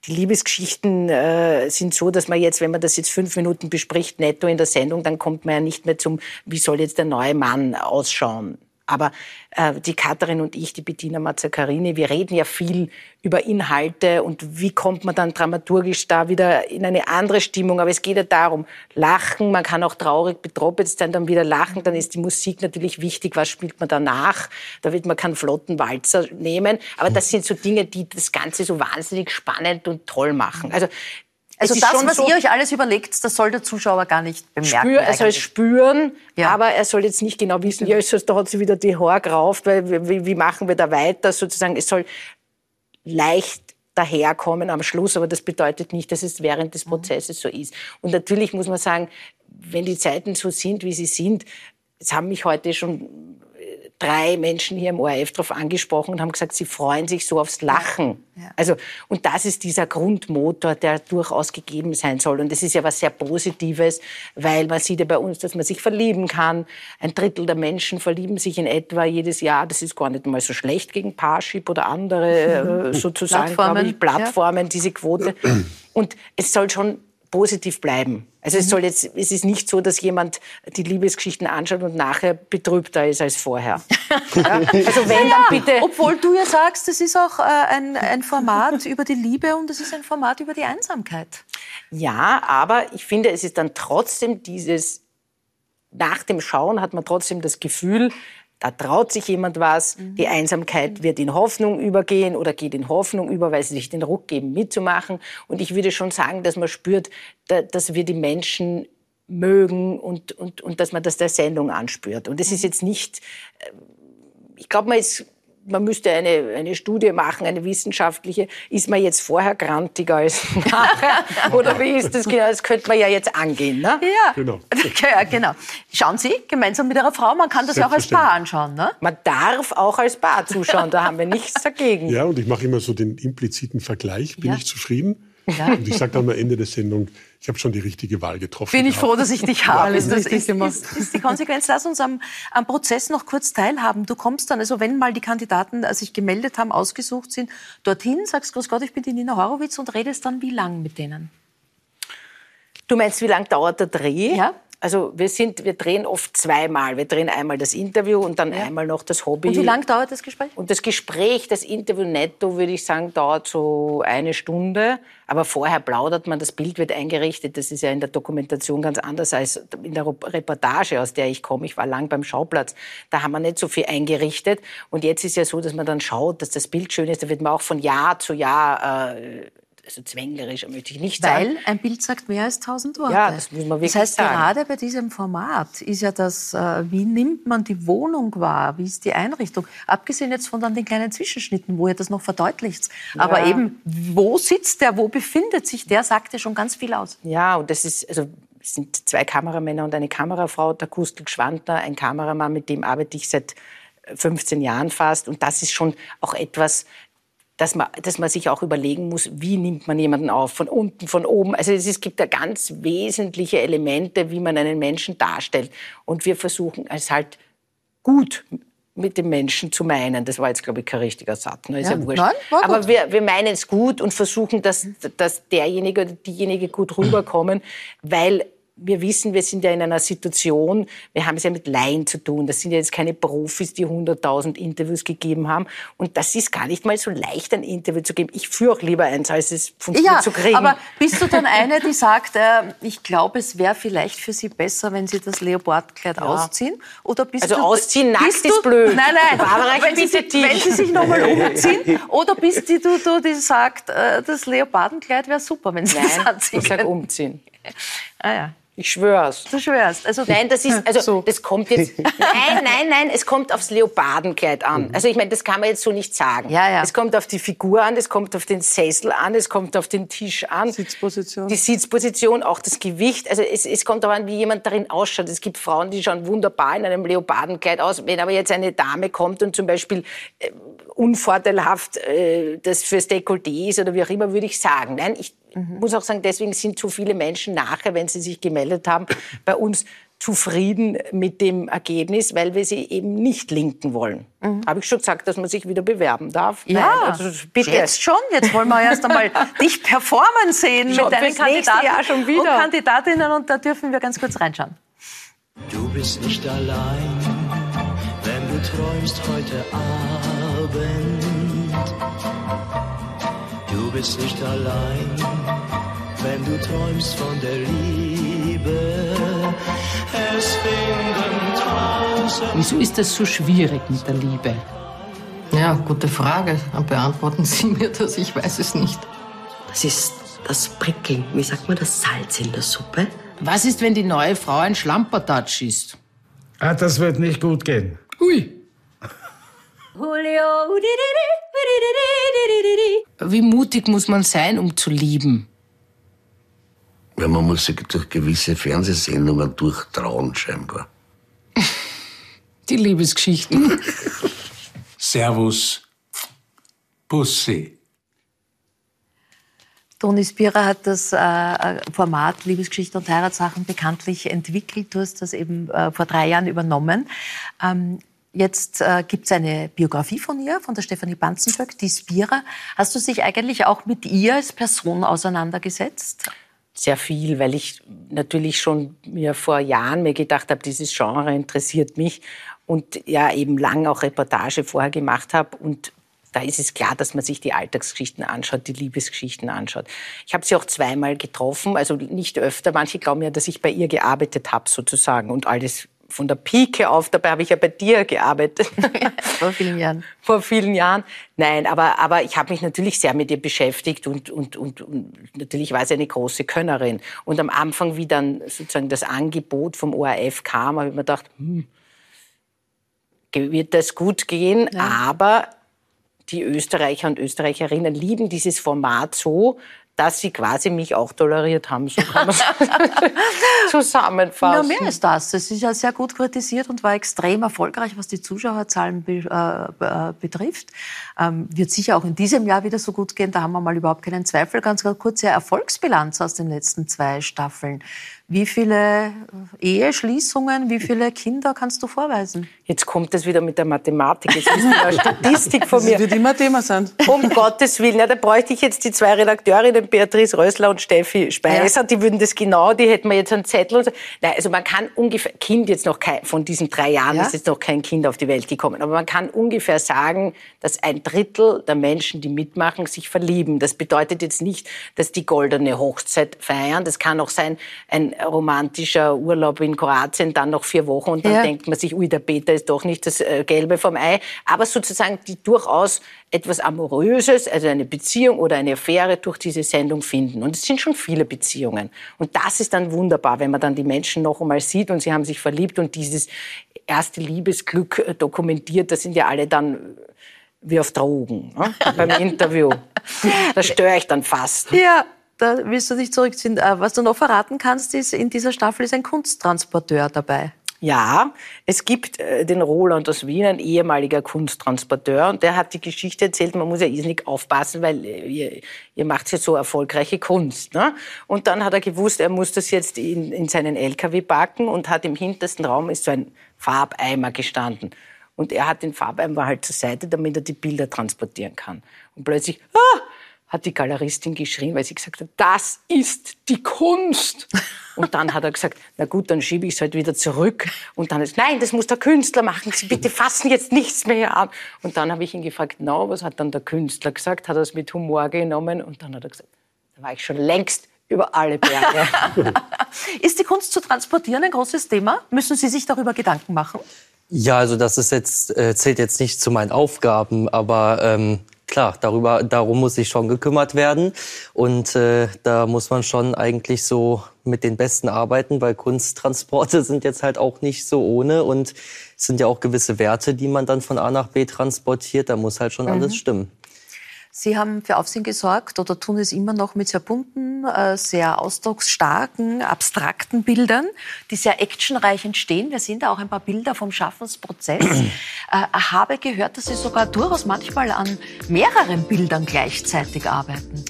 die Liebesgeschichten äh, sind so, dass man jetzt, wenn man das jetzt fünf Minuten bespricht, netto in der Sendung, dann kommt man ja nicht mehr zum, wie soll jetzt der neue Mann ausschauen. Aber äh, die Katharin und ich, die Bettina Mazzacarini, wir reden ja viel über Inhalte und wie kommt man dann dramaturgisch da wieder in eine andere Stimmung. Aber es geht ja darum, lachen, man kann auch traurig betroppelt sein, dann wieder lachen, dann ist die Musik natürlich wichtig, was spielt man danach. Da wird man keinen flotten Walzer nehmen. Aber das sind so Dinge, die das Ganze so wahnsinnig spannend und toll machen. Also also das, was so, ihr euch alles überlegt, das soll der Zuschauer gar nicht bemerken. Spür, er soll es spüren, ja. aber er soll jetzt nicht genau wissen, ja, da hat sie wieder die Haare gerauft, weil wie, wie machen wir da weiter sozusagen. Es soll leicht daherkommen am Schluss, aber das bedeutet nicht, dass es während des mhm. Prozesses so ist. Und natürlich muss man sagen, wenn die Zeiten so sind, wie sie sind, es haben mich heute schon drei Menschen hier im ORF darauf angesprochen und haben gesagt, sie freuen sich so aufs Lachen. Ja. Also, und das ist dieser Grundmotor, der durchaus gegeben sein soll. Und das ist ja was sehr Positives, weil man sieht ja bei uns, dass man sich verlieben kann. Ein Drittel der Menschen verlieben sich in etwa jedes Jahr. Das ist gar nicht mal so schlecht gegen Parship oder andere äh, *laughs* sozusagen, Plattformen, ich, Plattformen, ja. diese Quote. Und es soll schon positiv bleiben. Also es mhm. soll jetzt, es ist nicht so, dass jemand die Liebesgeschichten anschaut und nachher betrübter ist als vorher. *laughs* ja? Also wenn ja, dann bitte. Obwohl du ja sagst, es ist auch äh, ein, ein Format *laughs* über die Liebe und es ist ein Format über die Einsamkeit. Ja, aber ich finde, es ist dann trotzdem dieses nach dem Schauen hat man trotzdem das Gefühl, da traut sich jemand was, mhm. die Einsamkeit wird in Hoffnung übergehen oder geht in Hoffnung über, weil sie sich den Ruck geben, mitzumachen. Und ich würde schon sagen, dass man spürt, dass wir die Menschen mögen und, und, und dass man das der Sendung anspürt. Und es ist mhm. jetzt nicht, äh, ich glaube, man ist man müsste eine, eine Studie machen, eine wissenschaftliche. Ist man jetzt vorher grantiger als *laughs* nachher? Oder wie ist das genau? Das könnte man ja jetzt angehen, ne? Ja, genau. *laughs* ja, genau. Schauen Sie, gemeinsam mit Ihrer Frau, man kann das ja auch als Paar anschauen, ne? Man darf auch als Paar zuschauen, da haben wir nichts dagegen. Ja, und ich mache immer so den impliziten Vergleich. Bin ja. ich zufrieden? Ja. Und ich sage dann am Ende der Sendung, ich habe schon die richtige Wahl getroffen. Bin ich froh, dass ich dich habe. das ist, ist, ist, die Konsequenz. Lass uns am, am Prozess noch kurz teilhaben. Du kommst dann, also wenn mal die Kandidaten äh, sich gemeldet haben, ausgesucht sind, dorthin, sagst, Grüß Gott, ich bin die Nina Horowitz und redest dann wie lang mit denen? Du meinst, wie lang dauert der Dreh? Ja. Also wir sind, wir drehen oft zweimal. Wir drehen einmal das Interview und dann ja. einmal noch das Hobby. Und wie lang dauert das Gespräch? Und das Gespräch, das Interview netto, würde ich sagen, dauert so eine Stunde. Aber vorher plaudert man, das Bild wird eingerichtet. Das ist ja in der Dokumentation ganz anders als in der Reportage, aus der ich komme. Ich war lang beim Schauplatz. Da haben wir nicht so viel eingerichtet. Und jetzt ist ja so, dass man dann schaut, dass das Bild schön ist. Da wird man auch von Jahr zu Jahr äh, also zwänglerisch möchte ich nicht Weil sagen. Weil ein Bild sagt mehr als tausend Worte. Ja, das muss man wirklich Das heißt, sagen. gerade bei diesem Format ist ja das, äh, wie nimmt man die Wohnung wahr, wie ist die Einrichtung? Abgesehen jetzt von dann den kleinen Zwischenschnitten, wo ihr das noch verdeutlicht. Aber ja. eben, wo sitzt der, wo befindet sich der, sagt ja schon ganz viel aus. Ja, und das ist, also es sind zwei Kameramänner und eine Kamerafrau, der Kustel Schwantner, ein Kameramann, mit dem arbeite ich seit 15 Jahren fast. Und das ist schon auch etwas, dass man, dass man sich auch überlegen muss, wie nimmt man jemanden auf, von unten, von oben. Also es gibt da ganz wesentliche Elemente, wie man einen Menschen darstellt. Und wir versuchen es halt gut mit dem Menschen zu meinen. Das war jetzt, glaube ich, kein richtiger Satz. Ne? Ist ja, ja wurscht. Nein, Aber wir, wir meinen es gut und versuchen, dass, dass derjenige oder diejenige gut rüberkommen, weil wir wissen, wir sind ja in einer Situation, wir haben es ja mit Laien zu tun. Das sind ja jetzt keine Profis, die 100.000 Interviews gegeben haben. Und das ist gar nicht mal so leicht, ein Interview zu geben. Ich führe auch lieber eins, als es von ja, zu kriegen. Aber bist du dann eine, die sagt, äh, ich glaube, es wäre vielleicht für Sie besser, wenn Sie das Leopardkleid ja. ausziehen? Oder bist also du, ausziehen nackt bist ist blöd. Nein, nein. Barbara, wenn, Sie, wenn Sie sich nochmal *laughs* umziehen. Oder bist du, du, die sagt, äh, das Leopardenkleid wäre super, wenn Sie nein, das anziehen Ich sage umziehen. Ah ja. Ich schwör's. Du schwörst. Also nein, das ist also *laughs* so. das kommt jetzt. *laughs* Nein, nein, nein. Es kommt aufs Leopardenkleid an. Mhm. Also ich meine, das kann man jetzt so nicht sagen. Ja, ja. Es kommt auf die Figur an, es kommt auf den Sessel an, es kommt auf den Tisch an. Sitzposition. Die Sitzposition, auch das Gewicht. Also es, es kommt darauf an, wie jemand darin ausschaut. Es gibt Frauen, die schauen wunderbar in einem Leopardenkleid aus. Wenn aber jetzt eine Dame kommt und zum Beispiel äh, unvorteilhaft äh, das fürs Dekolleté ist oder wie auch immer, würde ich sagen. Nein, ich mhm. muss auch sagen, deswegen sind zu viele Menschen nachher, wenn sie sich gemeldet haben, bei uns zufrieden mit dem Ergebnis, weil wir sie eben nicht linken wollen. Mhm. Habe ich schon gesagt, dass man sich wieder bewerben darf? Ja, Nein, also bitte. jetzt schon. Jetzt wollen wir erst einmal *laughs* dich performen sehen schon, mit deinen Kandidaten Jahr schon wieder. und Kandidatinnen und da dürfen wir ganz kurz reinschauen. Du bist nicht allein, wenn du träumst heute Abend. Du bist nicht allein, wenn du träumst von der Liebe. Es finden tausend. Wieso ist das so schwierig mit der Liebe? Ja, gute Frage. Beantworten Sie *laughs* mir das, ich weiß es nicht. Das ist das Prickeln, wie sagt man, das Salz in der Suppe. Was ist, wenn die neue Frau ein Schlampertatsch ist? Ah, das wird nicht gut gehen. Ui. Wie mutig muss man sein, um zu lieben? Ja, man muss sich durch gewisse Fernsehsendungen durchtrauen, scheinbar. Die Liebesgeschichten. Servus, Bussi. Toni Spira hat das Format Liebesgeschichte und Heiratssachen bekanntlich entwickelt. Du hast das eben vor drei Jahren übernommen. Jetzt äh, gibt es eine Biografie von ihr, von der Stefanie Banzenböck, die Spira. Hast du dich eigentlich auch mit ihr als Person auseinandergesetzt? Sehr viel, weil ich natürlich schon mir vor Jahren mir gedacht habe, dieses Genre interessiert mich und ja eben lang auch Reportage vorher gemacht habe und da ist es klar, dass man sich die Alltagsgeschichten anschaut, die Liebesgeschichten anschaut. Ich habe sie auch zweimal getroffen, also nicht öfter. Manche glauben ja, dass ich bei ihr gearbeitet habe sozusagen und alles von der Pike auf. Dabei habe ich ja bei dir gearbeitet. *laughs* Vor vielen Jahren. Vor vielen Jahren. Nein, aber, aber ich habe mich natürlich sehr mit ihr beschäftigt und, und, und, und natürlich war sie eine große Könnerin. Und am Anfang, wie dann sozusagen das Angebot vom ORF kam, habe ich mir gedacht, hm, wird das gut gehen? Ja. Aber die Österreicher und Österreicherinnen lieben dieses Format so, dass sie quasi mich auch toleriert haben. So kann man *laughs* zusammenfassen. Ja, mehr ist das. Es ist ja sehr gut kritisiert und war extrem erfolgreich, was die Zuschauerzahlen be äh, betrifft. Ähm, wird sicher auch in diesem Jahr wieder so gut gehen. Da haben wir mal überhaupt keinen Zweifel. Ganz, ganz kurze Erfolgsbilanz aus den letzten zwei Staffeln. Wie viele Eheschließungen, wie viele Kinder kannst du vorweisen? Jetzt kommt das wieder mit der Mathematik. Jetzt ist eine *laughs* Statistik von mir. Das wird immer Thema sein. Um *laughs* Gottes Willen. Ja, da bräuchte ich jetzt die zwei Redakteurinnen, Beatrice Rössler und Steffi Speiser. Ja. Die würden das genau, die hätten wir jetzt einen Zettel. Und so. Nein, also man kann ungefähr, Kind jetzt noch kein, von diesen drei Jahren ja? ist jetzt noch kein Kind auf die Welt gekommen. Aber man kann ungefähr sagen, dass ein Drittel der Menschen, die mitmachen, sich verlieben. Das bedeutet jetzt nicht, dass die goldene Hochzeit feiern. Das kann auch sein, ein romantischer Urlaub in Kroatien, dann noch vier Wochen und dann ja. denkt man sich, ui, der Peter ist doch nicht das äh, Gelbe vom Ei. Aber sozusagen die durchaus etwas Amoröses, also eine Beziehung oder eine Affäre durch diese Sendung finden. Und es sind schon viele Beziehungen. Und das ist dann wunderbar, wenn man dann die Menschen noch einmal sieht und sie haben sich verliebt und dieses erste Liebesglück äh, dokumentiert. Das sind ja alle dann wie auf Drogen ne? *laughs* beim Interview. Da störe ich dann fast. Ja, da willst du dich zurückziehen. Äh, was du noch verraten kannst, ist, in dieser Staffel ist ein Kunsttransporteur dabei. Ja, es gibt äh, den Roland aus Wien, ein ehemaliger Kunsttransporteur, und der hat die Geschichte erzählt, man muss ja irrsinnig aufpassen, weil äh, ihr, ihr macht jetzt so erfolgreiche Kunst. Ne? Und dann hat er gewusst, er muss das jetzt in, in seinen LKW packen und hat im hintersten Raum ist so ein Farbeimer gestanden. Und er hat den Farbeimer halt zur Seite, damit er die Bilder transportieren kann. Und plötzlich, ah, hat die Galeristin geschrien, weil sie gesagt hat, das ist die Kunst. Und dann hat er gesagt, na gut, dann schiebe ich es halt wieder zurück. Und dann ist, nein, das muss der Künstler machen. Sie bitte fassen jetzt nichts mehr an. Und dann habe ich ihn gefragt, na, no, was hat dann der Künstler gesagt? Hat er es mit Humor genommen? Und dann hat er gesagt, da war ich schon längst über alle Berge. *laughs* ist die Kunst zu transportieren ein großes Thema? Müssen Sie sich darüber Gedanken machen? Ja, also das ist jetzt, äh, zählt jetzt nicht zu meinen Aufgaben, aber ähm, klar, darüber, darum muss sich schon gekümmert werden. Und äh, da muss man schon eigentlich so mit den Besten arbeiten, weil Kunsttransporte *laughs* sind jetzt halt auch nicht so ohne und es sind ja auch gewisse Werte, die man dann von A nach B transportiert. Da muss halt schon mhm. alles stimmen. Sie haben für Aufsehen gesorgt oder tun es immer noch mit sehr bunten, äh, sehr ausdrucksstarken, abstrakten Bildern, die sehr actionreich entstehen. Wir sehen da auch ein paar Bilder vom Schaffensprozess. *clears throat* Äh, habe gehört, dass Sie sogar durchaus manchmal an mehreren Bildern gleichzeitig arbeiten.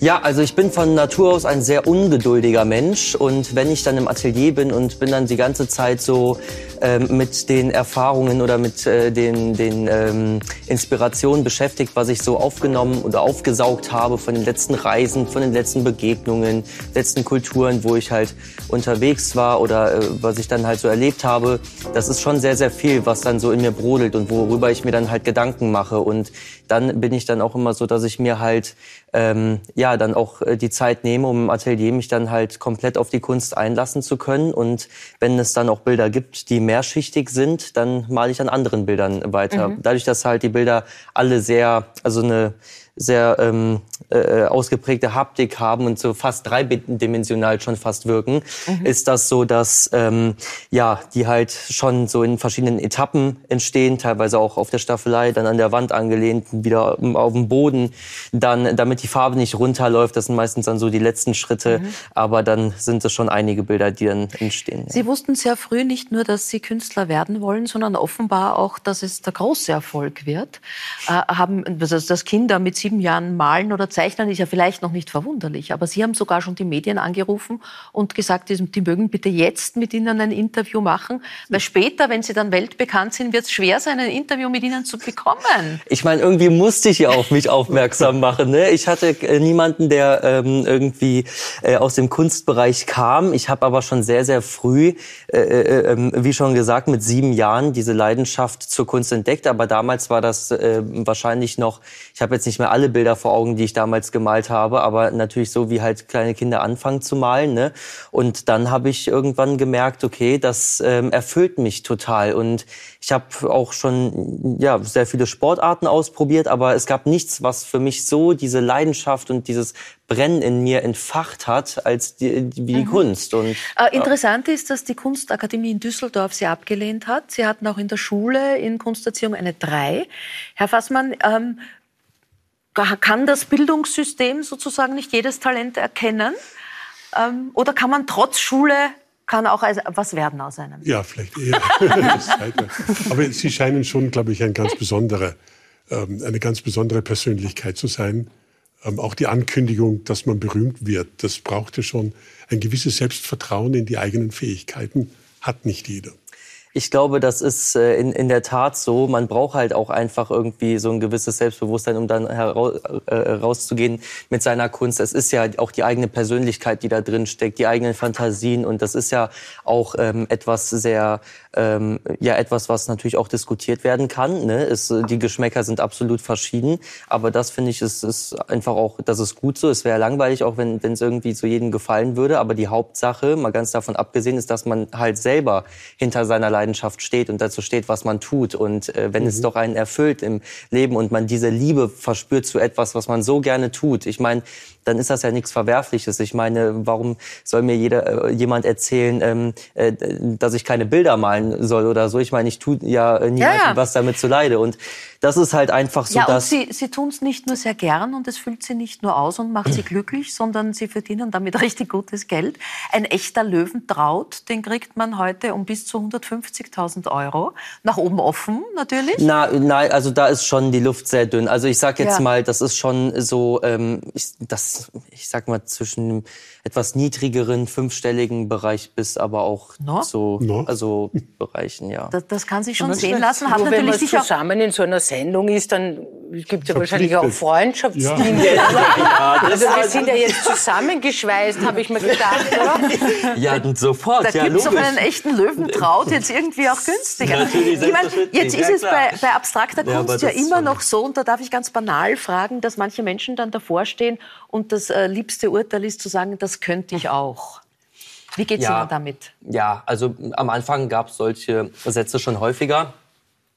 Ja, also ich bin von Natur aus ein sehr ungeduldiger Mensch und wenn ich dann im Atelier bin und bin dann die ganze Zeit so ähm, mit den Erfahrungen oder mit äh, den, den ähm, Inspirationen beschäftigt, was ich so aufgenommen oder aufgesaugt habe von den letzten Reisen, von den letzten Begegnungen, letzten Kulturen, wo ich halt unterwegs war oder äh, was ich dann halt so erlebt habe. Das ist schon sehr, sehr viel, was dann so in mir brodelt und worüber ich mir dann halt Gedanken mache und dann bin ich dann auch immer so, dass ich mir halt ähm, ja dann auch äh, die Zeit nehme, um im Atelier mich dann halt komplett auf die Kunst einlassen zu können. Und wenn es dann auch Bilder gibt, die mehrschichtig sind, dann male ich an anderen Bildern weiter. Mhm. Dadurch, dass halt die Bilder alle sehr, also eine sehr ähm, äh, ausgeprägte Haptik haben und so fast dreidimensional schon fast wirken, mhm. ist das so, dass ähm, ja die halt schon so in verschiedenen Etappen entstehen, teilweise auch auf der Staffelei, dann an der Wand angelehnt, wieder auf dem Boden, dann damit die Farbe nicht runterläuft. Das sind meistens dann so die letzten Schritte, mhm. aber dann sind es schon einige Bilder, die dann entstehen. Ja. Sie wussten sehr früh nicht nur, dass Sie Künstler werden wollen, sondern offenbar auch, dass es der große Erfolg wird. Äh, haben, also dass Kinder mit sieben Jahren malen oder zeichnen, ist ja vielleicht noch nicht verwunderlich. Aber Sie haben sogar schon die Medien angerufen und gesagt, die mögen bitte jetzt mit Ihnen ein Interview machen, weil später, wenn Sie dann weltbekannt sind, wird es schwer sein, ein Interview mit Ihnen zu bekommen. Ich meine, irgendwie musste ich ja auf mich *laughs* aufmerksam machen. Ne? Ich hatte äh, niemanden, der ähm, irgendwie äh, aus dem Kunstbereich kam. Ich habe aber schon sehr, sehr früh, äh, äh, ähm, wie schon gesagt, mit sieben Jahren diese Leidenschaft zur Kunst entdeckt. Aber damals war das äh, wahrscheinlich noch, ich habe jetzt nicht mehr alle Bilder vor Augen, die ich damals gemalt habe, aber natürlich so, wie halt kleine Kinder anfangen zu malen. Ne? Und dann habe ich irgendwann gemerkt, okay, das ähm, erfüllt mich total. Und ich habe auch schon ja sehr viele Sportarten ausprobiert, aber es gab nichts, was für mich so diese Leidenschaft und dieses Brennen in mir entfacht hat als die, wie die mhm. Kunst. Und, äh, interessant ist, dass die Kunstakademie in Düsseldorf sie abgelehnt hat. Sie hatten auch in der Schule in Kunsterziehung eine 3. Herr Fassmann, ähm, kann das Bildungssystem sozusagen nicht jedes Talent erkennen? Ähm, oder kann man trotz Schule kann auch was werden aus einem? Ja, vielleicht eher. *laughs* *laughs* Aber Sie scheinen schon, glaube ich, ein ganz besondere, ähm, eine ganz besondere Persönlichkeit zu sein. Ähm, auch die Ankündigung, dass man berühmt wird, das brauchte schon ein gewisses Selbstvertrauen in die eigenen Fähigkeiten, hat nicht jeder. Ich glaube, das ist äh, in, in der Tat so. Man braucht halt auch einfach irgendwie so ein gewisses Selbstbewusstsein, um dann heraus, äh, rauszugehen mit seiner Kunst. Es ist ja auch die eigene Persönlichkeit, die da drin steckt, die eigenen Fantasien. Und das ist ja auch ähm, etwas sehr, ähm, ja, etwas, was natürlich auch diskutiert werden kann. Ne? Es, die Geschmäcker sind absolut verschieden. Aber das finde ich, ist, ist einfach auch, das ist gut so. Es wäre langweilig, auch wenn es irgendwie zu jedem gefallen würde. Aber die Hauptsache, mal ganz davon abgesehen, ist, dass man halt selber hinter seiner Leidenschaft steht und dazu steht, was man tut. Und äh, wenn mhm. es doch einen erfüllt im Leben und man diese Liebe verspürt zu etwas, was man so gerne tut. Ich meine, dann ist das ja nichts Verwerfliches. Ich meine, warum soll mir jeder, äh, jemand erzählen, ähm, äh, dass ich keine Bilder malen soll oder so? Ich meine, ich tue ja niemandem ja, ja. was damit zu leide. Und das ist halt einfach so, ja, dass... Sie, Sie tun es nicht nur sehr gern und es füllt Sie nicht nur aus und macht Sie glücklich, sondern Sie verdienen damit *laughs* richtig gutes Geld. Ein echter Löwentraut, den kriegt man heute um bis zu 150.000 Euro. Nach oben offen, natürlich. Na, nein, also da ist schon die Luft sehr dünn. Also ich sag jetzt ja. mal, das ist schon so, ähm, ich, das ich sag mal, zwischen etwas niedrigeren fünfstelligen Bereich bis aber auch no? so, no? also Bereichen, ja. Das, das kann sich schon sehen lassen. Hat Nur wenn man zusammen in so einer Sendung ist, dann gibt es ja wahrscheinlich auch Freundschaftsdienste. Ja. *laughs* ja, also wir sind ja jetzt zusammengeschweißt, habe ich mir gedacht, oder? *laughs* Ja, und sofort. Da ja, gibt es doch einen echten Löwentraut jetzt irgendwie auch *laughs* günstiger. Natürlich, ich meine, jetzt ist es bei, bei abstrakter Kunst ja, ja immer noch so, und da darf ich ganz banal fragen, dass manche Menschen dann davor stehen und das äh, liebste Urteil ist zu sagen, das könnte ich auch. Wie geht es ja, Ihnen damit? Ja, also am Anfang gab es solche Sätze schon häufiger.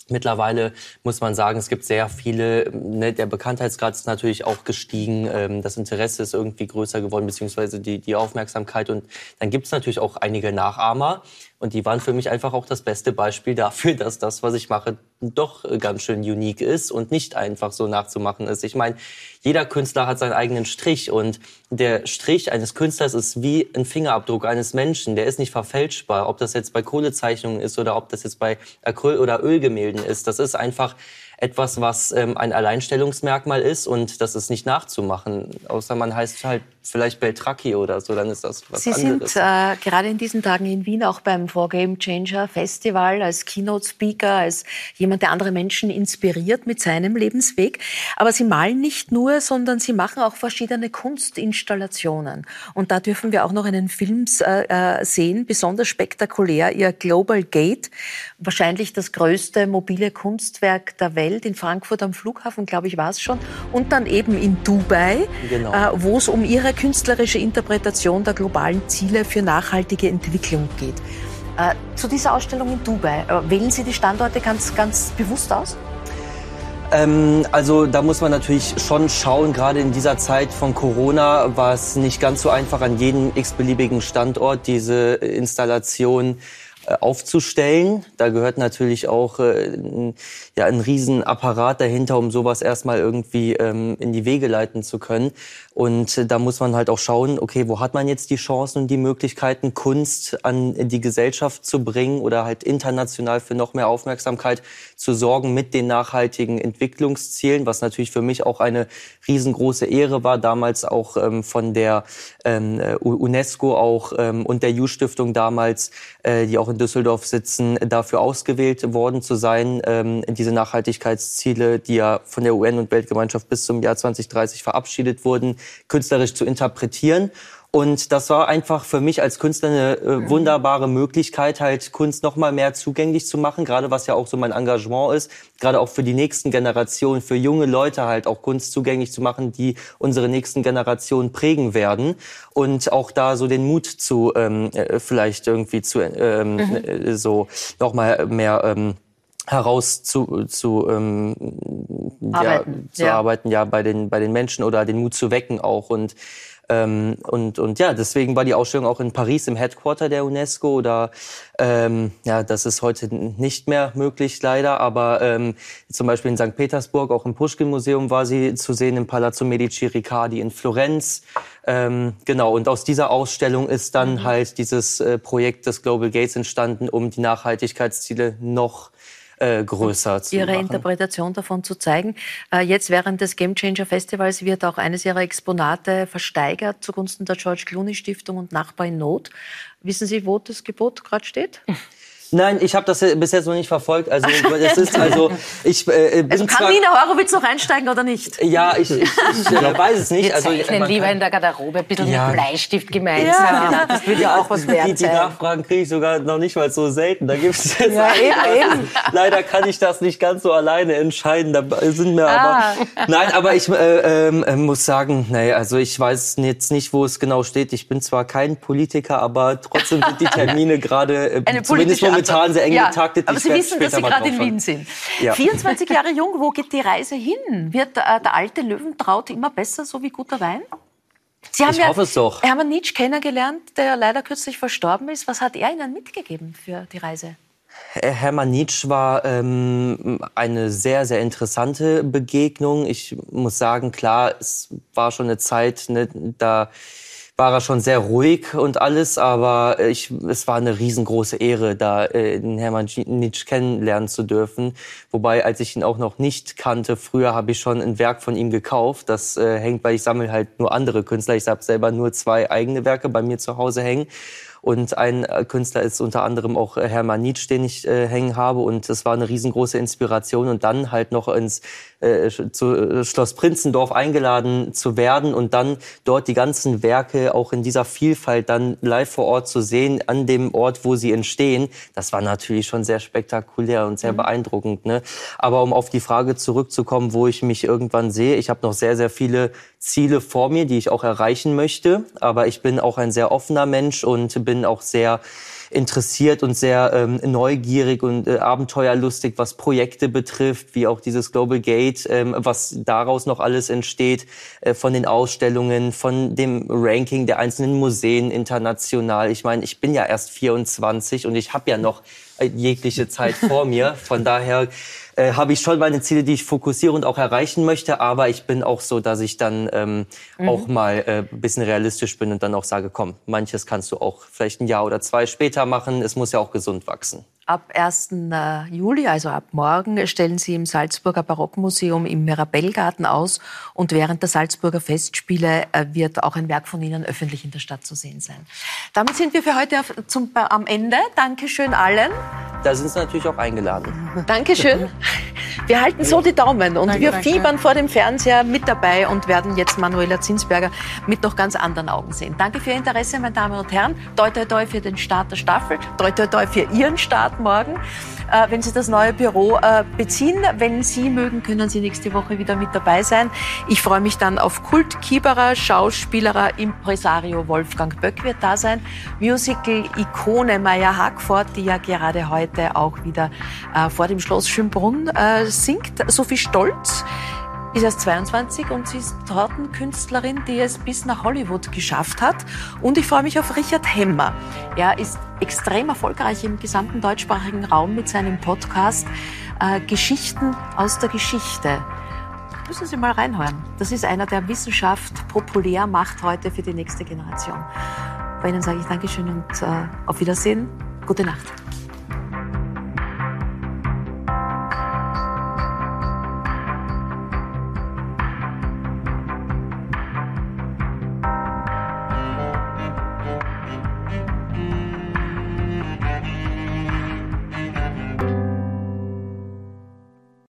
Mittlerweile muss man sagen, es gibt sehr viele, ne, der Bekanntheitsgrad ist natürlich auch gestiegen, ähm, das Interesse ist irgendwie größer geworden, beziehungsweise die, die Aufmerksamkeit. Und dann gibt es natürlich auch einige Nachahmer. Und die waren für mich einfach auch das beste Beispiel dafür, *laughs* dass das, was ich mache, doch ganz schön unique ist und nicht einfach so nachzumachen ist. Ich meine, jeder Künstler hat seinen eigenen Strich und der Strich eines Künstlers ist wie ein Fingerabdruck eines Menschen. Der ist nicht verfälschbar. Ob das jetzt bei Kohlezeichnungen ist oder ob das jetzt bei Acryl- oder Ölgemälden ist. Das ist einfach etwas, was ähm, ein Alleinstellungsmerkmal ist und das ist nicht nachzumachen. Außer man heißt halt vielleicht Beltracchi oder so, dann ist das was Sie anderes. Sie sind äh, gerade in diesen Tagen in Wien auch beim For Game Changer Festival als Keynote Speaker, als jemand, der andere Menschen inspiriert mit seinem Lebensweg. Aber Sie malen nicht nur, sondern Sie machen auch verschiedene Kunstinstallationen. Und da dürfen wir auch noch einen Film äh, äh, sehen, besonders spektakulär, Ihr Global Gate, wahrscheinlich das größte mobile Kunstwerk der Welt Welt, in Frankfurt am Flughafen, glaube ich, war es schon, und dann eben in Dubai, genau. äh, wo es um ihre künstlerische Interpretation der globalen Ziele für nachhaltige Entwicklung geht. Äh, zu dieser Ausstellung in Dubai, äh, wählen Sie die Standorte ganz, ganz bewusst aus? Ähm, also da muss man natürlich schon schauen, gerade in dieser Zeit von Corona war es nicht ganz so einfach an jedem x-beliebigen Standort diese Installation aufzustellen. Da gehört natürlich auch äh, ein, ja, ein Riesenapparat dahinter, um sowas erstmal irgendwie ähm, in die Wege leiten zu können. Und äh, da muss man halt auch schauen, okay, wo hat man jetzt die Chancen und die Möglichkeiten, Kunst an die Gesellschaft zu bringen oder halt international für noch mehr Aufmerksamkeit zu sorgen mit den nachhaltigen Entwicklungszielen, was natürlich für mich auch eine riesengroße Ehre war, damals auch ähm, von der ähm, UNESCO auch ähm, und der U-Stiftung damals, äh, die auch in Düsseldorf sitzen, dafür ausgewählt worden zu sein, ähm, diese Nachhaltigkeitsziele, die ja von der UN und Weltgemeinschaft bis zum Jahr 2030 verabschiedet wurden, künstlerisch zu interpretieren. Und das war einfach für mich als Künstler eine äh, mhm. wunderbare Möglichkeit, halt Kunst noch mal mehr zugänglich zu machen, gerade was ja auch so mein Engagement ist, gerade auch für die nächsten Generationen, für junge Leute halt auch Kunst zugänglich zu machen, die unsere nächsten Generationen prägen werden und auch da so den Mut zu ähm, äh, vielleicht irgendwie zu ähm, mhm. Äh, so noch mal mehr ähm, heraus zu, zu, ähm, arbeiten. Ja, zu ja. arbeiten, ja, bei den, bei den Menschen oder den Mut zu wecken auch. Und, ähm, und, und ja, deswegen war die Ausstellung auch in Paris im Headquarter der UNESCO. Oder ähm, ja, das ist heute nicht mehr möglich leider, aber ähm, zum Beispiel in St. Petersburg, auch im Pushkin-Museum war sie zu sehen, im Palazzo Medici Riccardi in Florenz. Ähm, genau, und aus dieser Ausstellung ist dann mhm. halt dieses äh, Projekt des Global Gates entstanden, um die Nachhaltigkeitsziele noch äh, größer zu Ihre machen. Interpretation davon zu zeigen. Äh, jetzt während des Game Changer Festivals wird auch eines Ihrer Exponate versteigert zugunsten der George Clooney Stiftung und Nachbar in Not. Wissen Sie, wo das Gebot gerade steht? *laughs* Nein, ich habe das bis jetzt noch nicht verfolgt. Also das *laughs* ist also ich äh, bin also kann zwar, Nina Horowitz noch einsteigen oder nicht? Ja, ich, ich, ich *laughs* äh, weiß es nicht. Wir also zeichnen lieber kann, in der Garderobe ein bisschen ja. mit Bleistift gemeinsam. Ja. Das würde ja auch was wert die, die Nachfragen kriege ich sogar noch nicht mal so selten. Da gibt es jetzt ja, *laughs* eben, eben. Leider kann ich das nicht ganz so alleine entscheiden. Da sind mir ah. aber nein, aber ich äh, äh, muss sagen, nee, also ich weiß jetzt nicht, wo es genau steht. Ich bin zwar kein Politiker, aber trotzdem sind die Termine gerade äh, zumindest momentan sehr eng ja, getaktet. Aber Sie wissen, dass Sie gerade in Wien sind. Ja. 24 Jahre jung, wo geht die Reise hin? Wird äh, der alte Löwentraut immer besser, so wie guter Wein? Sie haben ich ja hoffe es doch. Hermann Nietzsche kennengelernt, der leider kürzlich verstorben ist. Was hat er Ihnen mitgegeben für die Reise? Hermann Nietzsche war ähm, eine sehr, sehr interessante Begegnung. Ich muss sagen, klar, es war schon eine Zeit, ne, da war er schon sehr ruhig und alles, aber ich, es war eine riesengroße Ehre, da äh, den Hermann Nietzsche kennenlernen zu dürfen. Wobei, als ich ihn auch noch nicht kannte, früher habe ich schon ein Werk von ihm gekauft. Das äh, hängt, weil ich sammle halt nur andere Künstler. Ich habe selber nur zwei eigene Werke bei mir zu Hause hängen. Und ein äh, Künstler ist unter anderem auch äh, Hermann Nietzsche, den ich äh, hängen habe. Und das war eine riesengroße Inspiration. Und dann halt noch ins äh, zu äh, Schloss Prinzendorf eingeladen zu werden und dann dort die ganzen Werke auch in dieser Vielfalt dann live vor Ort zu sehen, an dem Ort, wo sie entstehen, das war natürlich schon sehr spektakulär und sehr mhm. beeindruckend. Ne? Aber um auf die Frage zurückzukommen, wo ich mich irgendwann sehe, ich habe noch sehr, sehr viele Ziele vor mir, die ich auch erreichen möchte. Aber ich bin auch ein sehr offener Mensch und bin auch sehr interessiert und sehr ähm, neugierig und äh, abenteuerlustig, was Projekte betrifft, wie auch dieses Global Gate, ähm, was daraus noch alles entsteht, äh, von den Ausstellungen, von dem Ranking der einzelnen Museen international. Ich meine, ich bin ja erst 24 und ich habe ja noch jegliche Zeit vor mir. Von daher äh, habe ich schon meine Ziele, die ich fokussiere und auch erreichen möchte. Aber ich bin auch so, dass ich dann ähm, mhm. auch mal äh, ein bisschen realistisch bin und dann auch sage, komm, manches kannst du auch vielleicht ein Jahr oder zwei später machen. Es muss ja auch gesund wachsen. Ab 1. Äh, Juli, also ab morgen, stellen Sie im Salzburger Barockmuseum im Mirabellgarten aus. Und während der Salzburger Festspiele äh, wird auch ein Werk von Ihnen öffentlich in der Stadt zu sehen sein. Damit sind wir für heute auf, zum, am Ende. Dankeschön allen. Da sind Sie natürlich auch eingeladen. Dankeschön. Wir halten so die Daumen und danke, wir fiebern danke. vor dem Fernseher mit dabei und werden jetzt Manuela Zinsberger mit noch ganz anderen Augen sehen. Danke für Ihr Interesse, meine Damen und Herren. Toi, toi, toi für den Start der Staffel. Toi, toi, toi für Ihren Start morgen. Äh, wenn Sie das neue Büro äh, beziehen. Wenn Sie mögen, können Sie nächste Woche wieder mit dabei sein. Ich freue mich dann auf Kultkieberer, Schauspielerer, Impresario Wolfgang Böck wird da sein. Musical-Ikone Maya Hackford, die ja gerade heute auch wieder äh, vor dem Schloss Schönbrunn singt. Sophie Stolz ist erst 22 und sie ist Tortenkünstlerin, die es bis nach Hollywood geschafft hat. Und ich freue mich auf Richard Hemmer. Er ist extrem erfolgreich im gesamten deutschsprachigen Raum mit seinem Podcast äh, Geschichten aus der Geschichte. Müssen Sie mal reinhören. Das ist einer, der Wissenschaft populär macht heute für die nächste Generation. Bei Ihnen sage ich Dankeschön und äh, auf Wiedersehen. Gute Nacht.